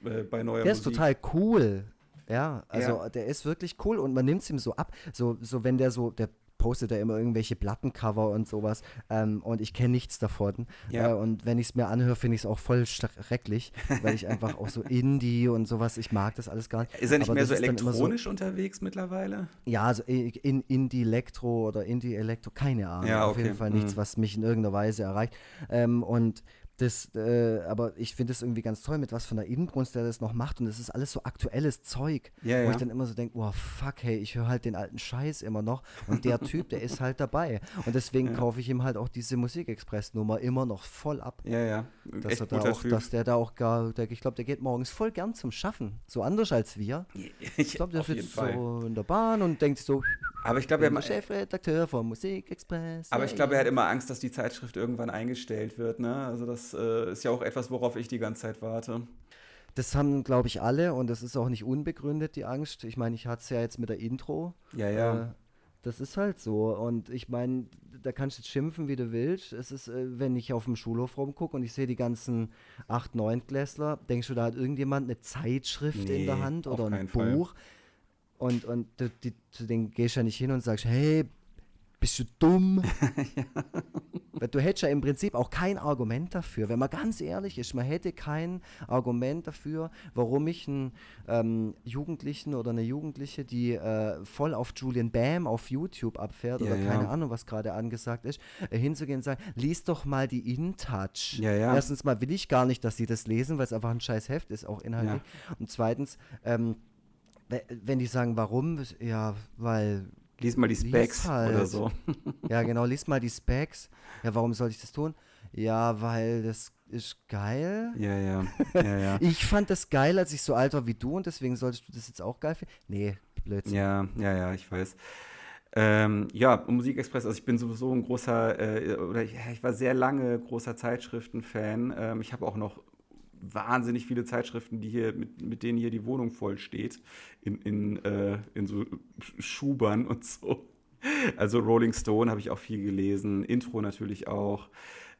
äh, bei neuer der Musik. Der ist total cool. Ja, also ja. der ist wirklich cool und man nimmt es ihm so ab. So, so wenn der so, der postet er immer irgendwelche Plattencover und sowas ähm, und ich kenne nichts davon. Ja. Äh, und wenn ich es mir anhöre, finde ich es auch voll schrecklich, weil ich einfach auch so Indie und sowas, ich mag das alles gar nicht. Ist er nicht Aber mehr so elektronisch so, unterwegs mittlerweile? Ja, also in, Indie-Elektro oder Indie-Elektro, keine Ahnung. Ja, okay. Auf jeden Fall nichts, mhm. was mich in irgendeiner Weise erreicht. Ähm, und das, äh, aber ich finde es irgendwie ganz toll, mit was von der Inbrunst der das noch macht. Und das ist alles so aktuelles Zeug, ja, wo ja. ich dann immer so denke, oh fuck, hey, ich höre halt den alten Scheiß immer noch. Und der Typ, der ist halt dabei. Und deswegen ja. kaufe ich ihm halt auch diese Musikexpress-Nummer immer noch voll ab. Ja, ja. Dass, Echt er da auch, dass der da auch gar, der, ich glaube, der geht morgens voll gern zum Schaffen. So anders als wir. Ich glaube, der sitzt so in der Bahn und denkt so, aber ich glaube, er ist Chefredakteur vom Musikexpress. Aber ich glaube, er hat immer Angst, dass die Zeitschrift irgendwann eingestellt wird. Ne? Also das äh, ist ja auch etwas, worauf ich die ganze Zeit warte. Das haben, glaube ich, alle und das ist auch nicht unbegründet, die Angst. Ich meine, ich hatte es ja jetzt mit der Intro. Ja, ja. Äh, das ist halt so. Und ich meine, da kannst du jetzt schimpfen, wie du willst. Es ist, äh, wenn ich auf dem Schulhof rumgucke und ich sehe die ganzen 8-, 9 Klässler, denkst du, da hat irgendjemand eine Zeitschrift nee, in der Hand oder ein Buch. Fall. Und, und du, die, zu denen gehst du ja nicht hin und sagst, hey, bist du dumm? ja. Du hättest ja im Prinzip auch kein Argument dafür. Wenn man ganz ehrlich ist, man hätte kein Argument dafür, warum ich einen ähm, Jugendlichen oder eine Jugendliche, die äh, voll auf Julian Bam auf YouTube abfährt ja, oder keine ja. Ahnung, was gerade angesagt ist, äh, hinzugehen und sagen, lies doch mal die InTouch. Ja, ja. Erstens mal will ich gar nicht, dass sie das lesen, weil es einfach ein scheiß Heft ist, auch inhaltlich. Und zweitens, ähm, wenn die sagen, warum, ja, weil Lies mal die Specs halt. oder so. Ja, genau, lies mal die Specs. Ja, warum soll ich das tun? Ja, weil das ist geil. Ja, ja. ja, ja. ich fand das geil, als ich so alt war wie du und deswegen solltest du das jetzt auch geil finden. Nee, Blödsinn. Ja, ja, ja, ich weiß. Ähm, ja, Musikexpress, also ich bin sowieso ein großer, äh, oder ja, ich war sehr lange großer Zeitschriften-Fan. Ähm, ich habe auch noch wahnsinnig viele Zeitschriften, die hier, mit, mit denen hier die Wohnung voll steht, in, in, äh, in so Schubern und so. Also Rolling Stone habe ich auch viel gelesen, Intro natürlich auch.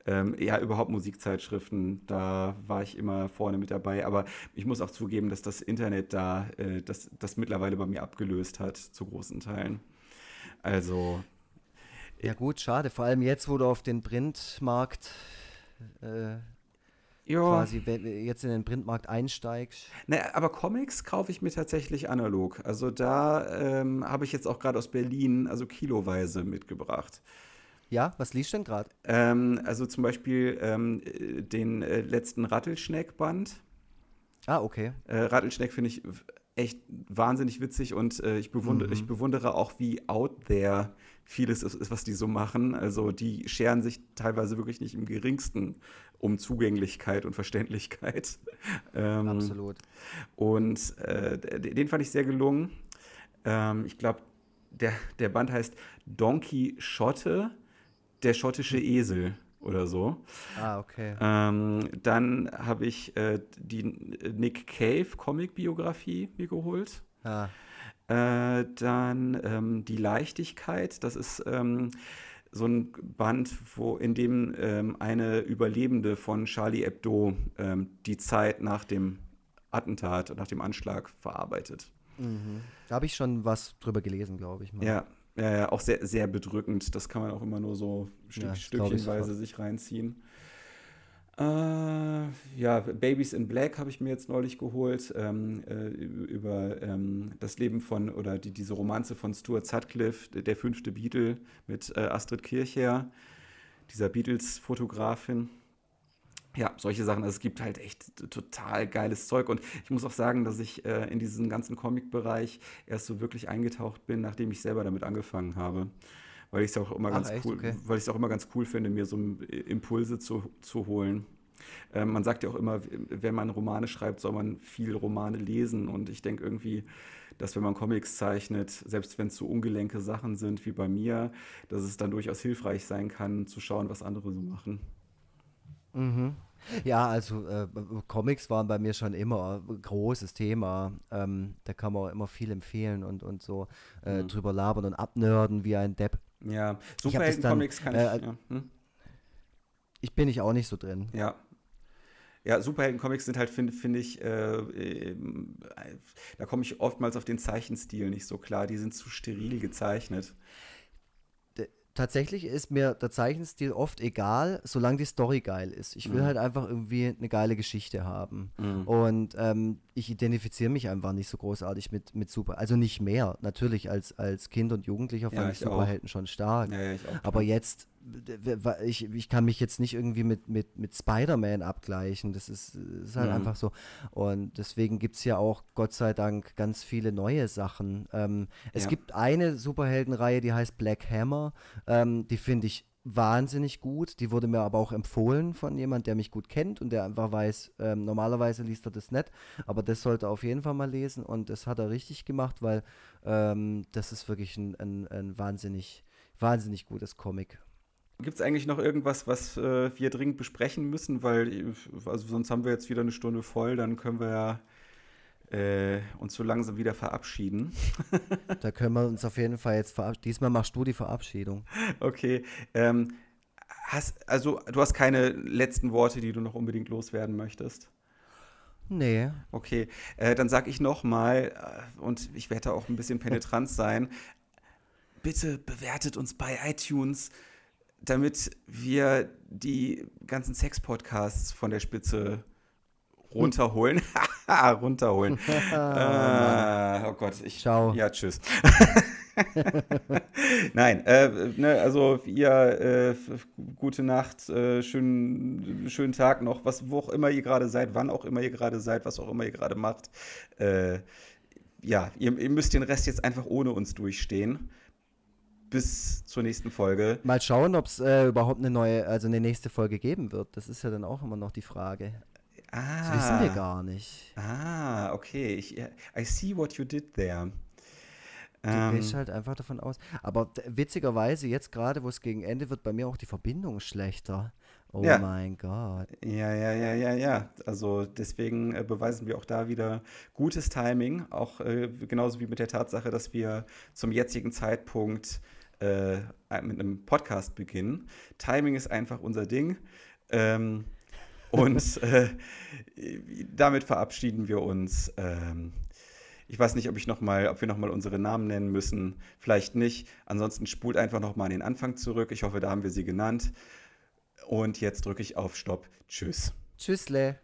Ähm, ja, überhaupt Musikzeitschriften, da war ich immer vorne mit dabei. Aber ich muss auch zugeben, dass das Internet da äh, das, das mittlerweile bei mir abgelöst hat, zu großen Teilen. Also. Ja, gut, schade. Vor allem jetzt, wo du auf den Printmarkt äh, ja. quasi jetzt in den Printmarkt einsteigst. Naja, aber Comics kaufe ich mir tatsächlich analog. Also da ähm, habe ich jetzt auch gerade aus Berlin, also kiloweise mitgebracht. Ja, was liest denn gerade? Ähm, also zum Beispiel ähm, den äh, letzten Rattelschneck-Band. Ah, okay. Äh, Rattelschneck finde ich echt wahnsinnig witzig und äh, ich, bewundere, mhm. ich bewundere auch, wie out there vieles ist, was die so machen. Also die scheren sich teilweise wirklich nicht im geringsten um Zugänglichkeit und Verständlichkeit. Ähm, Absolut. Und äh, den fand ich sehr gelungen. Ähm, ich glaube, der, der Band heißt Donkey Schotte, der schottische hm. Esel oder so. Ah, okay. Ähm, dann habe ich äh, die Nick Cave Comic-Biografie mir geholt. Ah. Äh, dann ähm, die Leichtigkeit, das ist ähm, so ein Band, wo, in dem ähm, eine Überlebende von Charlie Hebdo ähm, die Zeit nach dem Attentat, nach dem Anschlag verarbeitet. Mhm. Da habe ich schon was drüber gelesen, glaube ich. Mal. Ja, ja, ja, auch sehr, sehr bedrückend. Das kann man auch immer nur so Stück, ja, stückchenweise sich reinziehen. Äh, ja, Babies in Black habe ich mir jetzt neulich geholt, ähm, äh, über ähm, das Leben von, oder die, diese Romanze von Stuart Sutcliffe, der fünfte Beatle mit äh, Astrid Kircher, dieser Beatles-Fotografin. Ja, solche Sachen. Also es gibt halt echt total geiles Zeug. Und ich muss auch sagen, dass ich äh, in diesen ganzen Comic-Bereich erst so wirklich eingetaucht bin, nachdem ich selber damit angefangen habe weil ich es auch immer Ach, ganz echt? cool, okay. weil ich es auch immer ganz cool finde, mir so Impulse zu, zu holen. Ähm, man sagt ja auch immer, wenn man Romane schreibt, soll man viel Romane lesen. Und ich denke irgendwie, dass wenn man Comics zeichnet, selbst wenn es so ungelenke Sachen sind wie bei mir, dass es dann durchaus hilfreich sein kann, zu schauen, was andere so machen. Mhm. Ja, also äh, Comics waren bei mir schon immer ein großes Thema. Ähm, da kann man auch immer viel empfehlen und, und so äh, mhm. drüber labern und abnörden wie ein Depp. Ja, Superhelden-Comics kann ich. Äh, ja. hm? Ich bin ich auch nicht so drin. Ja. Ja, Superhelden-Comics sind halt, finde find ich, äh, äh, da komme ich oftmals auf den Zeichenstil nicht so klar. Die sind zu steril gezeichnet tatsächlich ist mir der Zeichenstil oft egal, solange die Story geil ist. Ich will mhm. halt einfach irgendwie eine geile Geschichte haben. Mhm. Und ähm, ich identifiziere mich einfach nicht so großartig mit, mit Super. Also nicht mehr. Natürlich als, als Kind und Jugendlicher fand ja, ich, ich Superhelden schon stark. Ja, ja, Aber jetzt ich, ich kann mich jetzt nicht irgendwie mit, mit, mit Spider-Man abgleichen. Das ist, ist halt mhm. einfach so. Und deswegen gibt es ja auch, Gott sei Dank, ganz viele neue Sachen. Ähm, es ja. gibt eine Superheldenreihe, die heißt Black Hammer. Ähm, die finde ich wahnsinnig gut. Die wurde mir aber auch empfohlen von jemand, der mich gut kennt und der einfach weiß, ähm, normalerweise liest er das nicht, aber das sollte er auf jeden Fall mal lesen und das hat er richtig gemacht, weil ähm, das ist wirklich ein, ein, ein wahnsinnig, wahnsinnig gutes Comic. Gibt es eigentlich noch irgendwas, was äh, wir dringend besprechen müssen? Weil, also sonst haben wir jetzt wieder eine Stunde voll, dann können wir ja äh, uns so langsam wieder verabschieden. da können wir uns auf jeden Fall jetzt verabschieden. Diesmal machst du die Verabschiedung. Okay. Ähm, hast, also, du hast keine letzten Worte, die du noch unbedingt loswerden möchtest? Nee. Okay, äh, dann sag ich nochmal, äh, und ich werde da auch ein bisschen penetrant sein, bitte bewertet uns bei iTunes, damit wir die ganzen Sex-Podcasts von der Spitze runterholen. runterholen. äh, oh Gott, ich. Ciao. Ja, tschüss. Nein, äh, ne, also ihr äh, gute Nacht, äh, schönen, schönen Tag noch, was wo auch immer ihr gerade seid, wann auch immer ihr gerade seid, was auch immer ihr gerade macht. Äh, ja, ihr, ihr müsst den Rest jetzt einfach ohne uns durchstehen bis zur nächsten Folge. Mal schauen, ob es äh, überhaupt eine neue, also eine nächste Folge geben wird. Das ist ja dann auch immer noch die Frage. Ah. Das wissen wir gar nicht. Ah, okay. Ich, I see what you did there. Du ähm, gehst halt einfach davon aus. Aber witzigerweise, jetzt gerade, wo es gegen Ende wird, bei mir auch die Verbindung schlechter. Oh ja. mein Gott. Ja, ja, ja, ja, ja. Also deswegen äh, beweisen wir auch da wieder gutes Timing, auch äh, genauso wie mit der Tatsache, dass wir zum jetzigen Zeitpunkt äh, mit einem Podcast beginnen. Timing ist einfach unser Ding. Ähm, und äh, damit verabschieden wir uns. Ähm, ich weiß nicht, ob ich noch mal, ob wir nochmal unsere Namen nennen müssen. Vielleicht nicht. Ansonsten spult einfach nochmal an den Anfang zurück. Ich hoffe, da haben wir sie genannt. Und jetzt drücke ich auf Stopp. Tschüss. Tschüssle.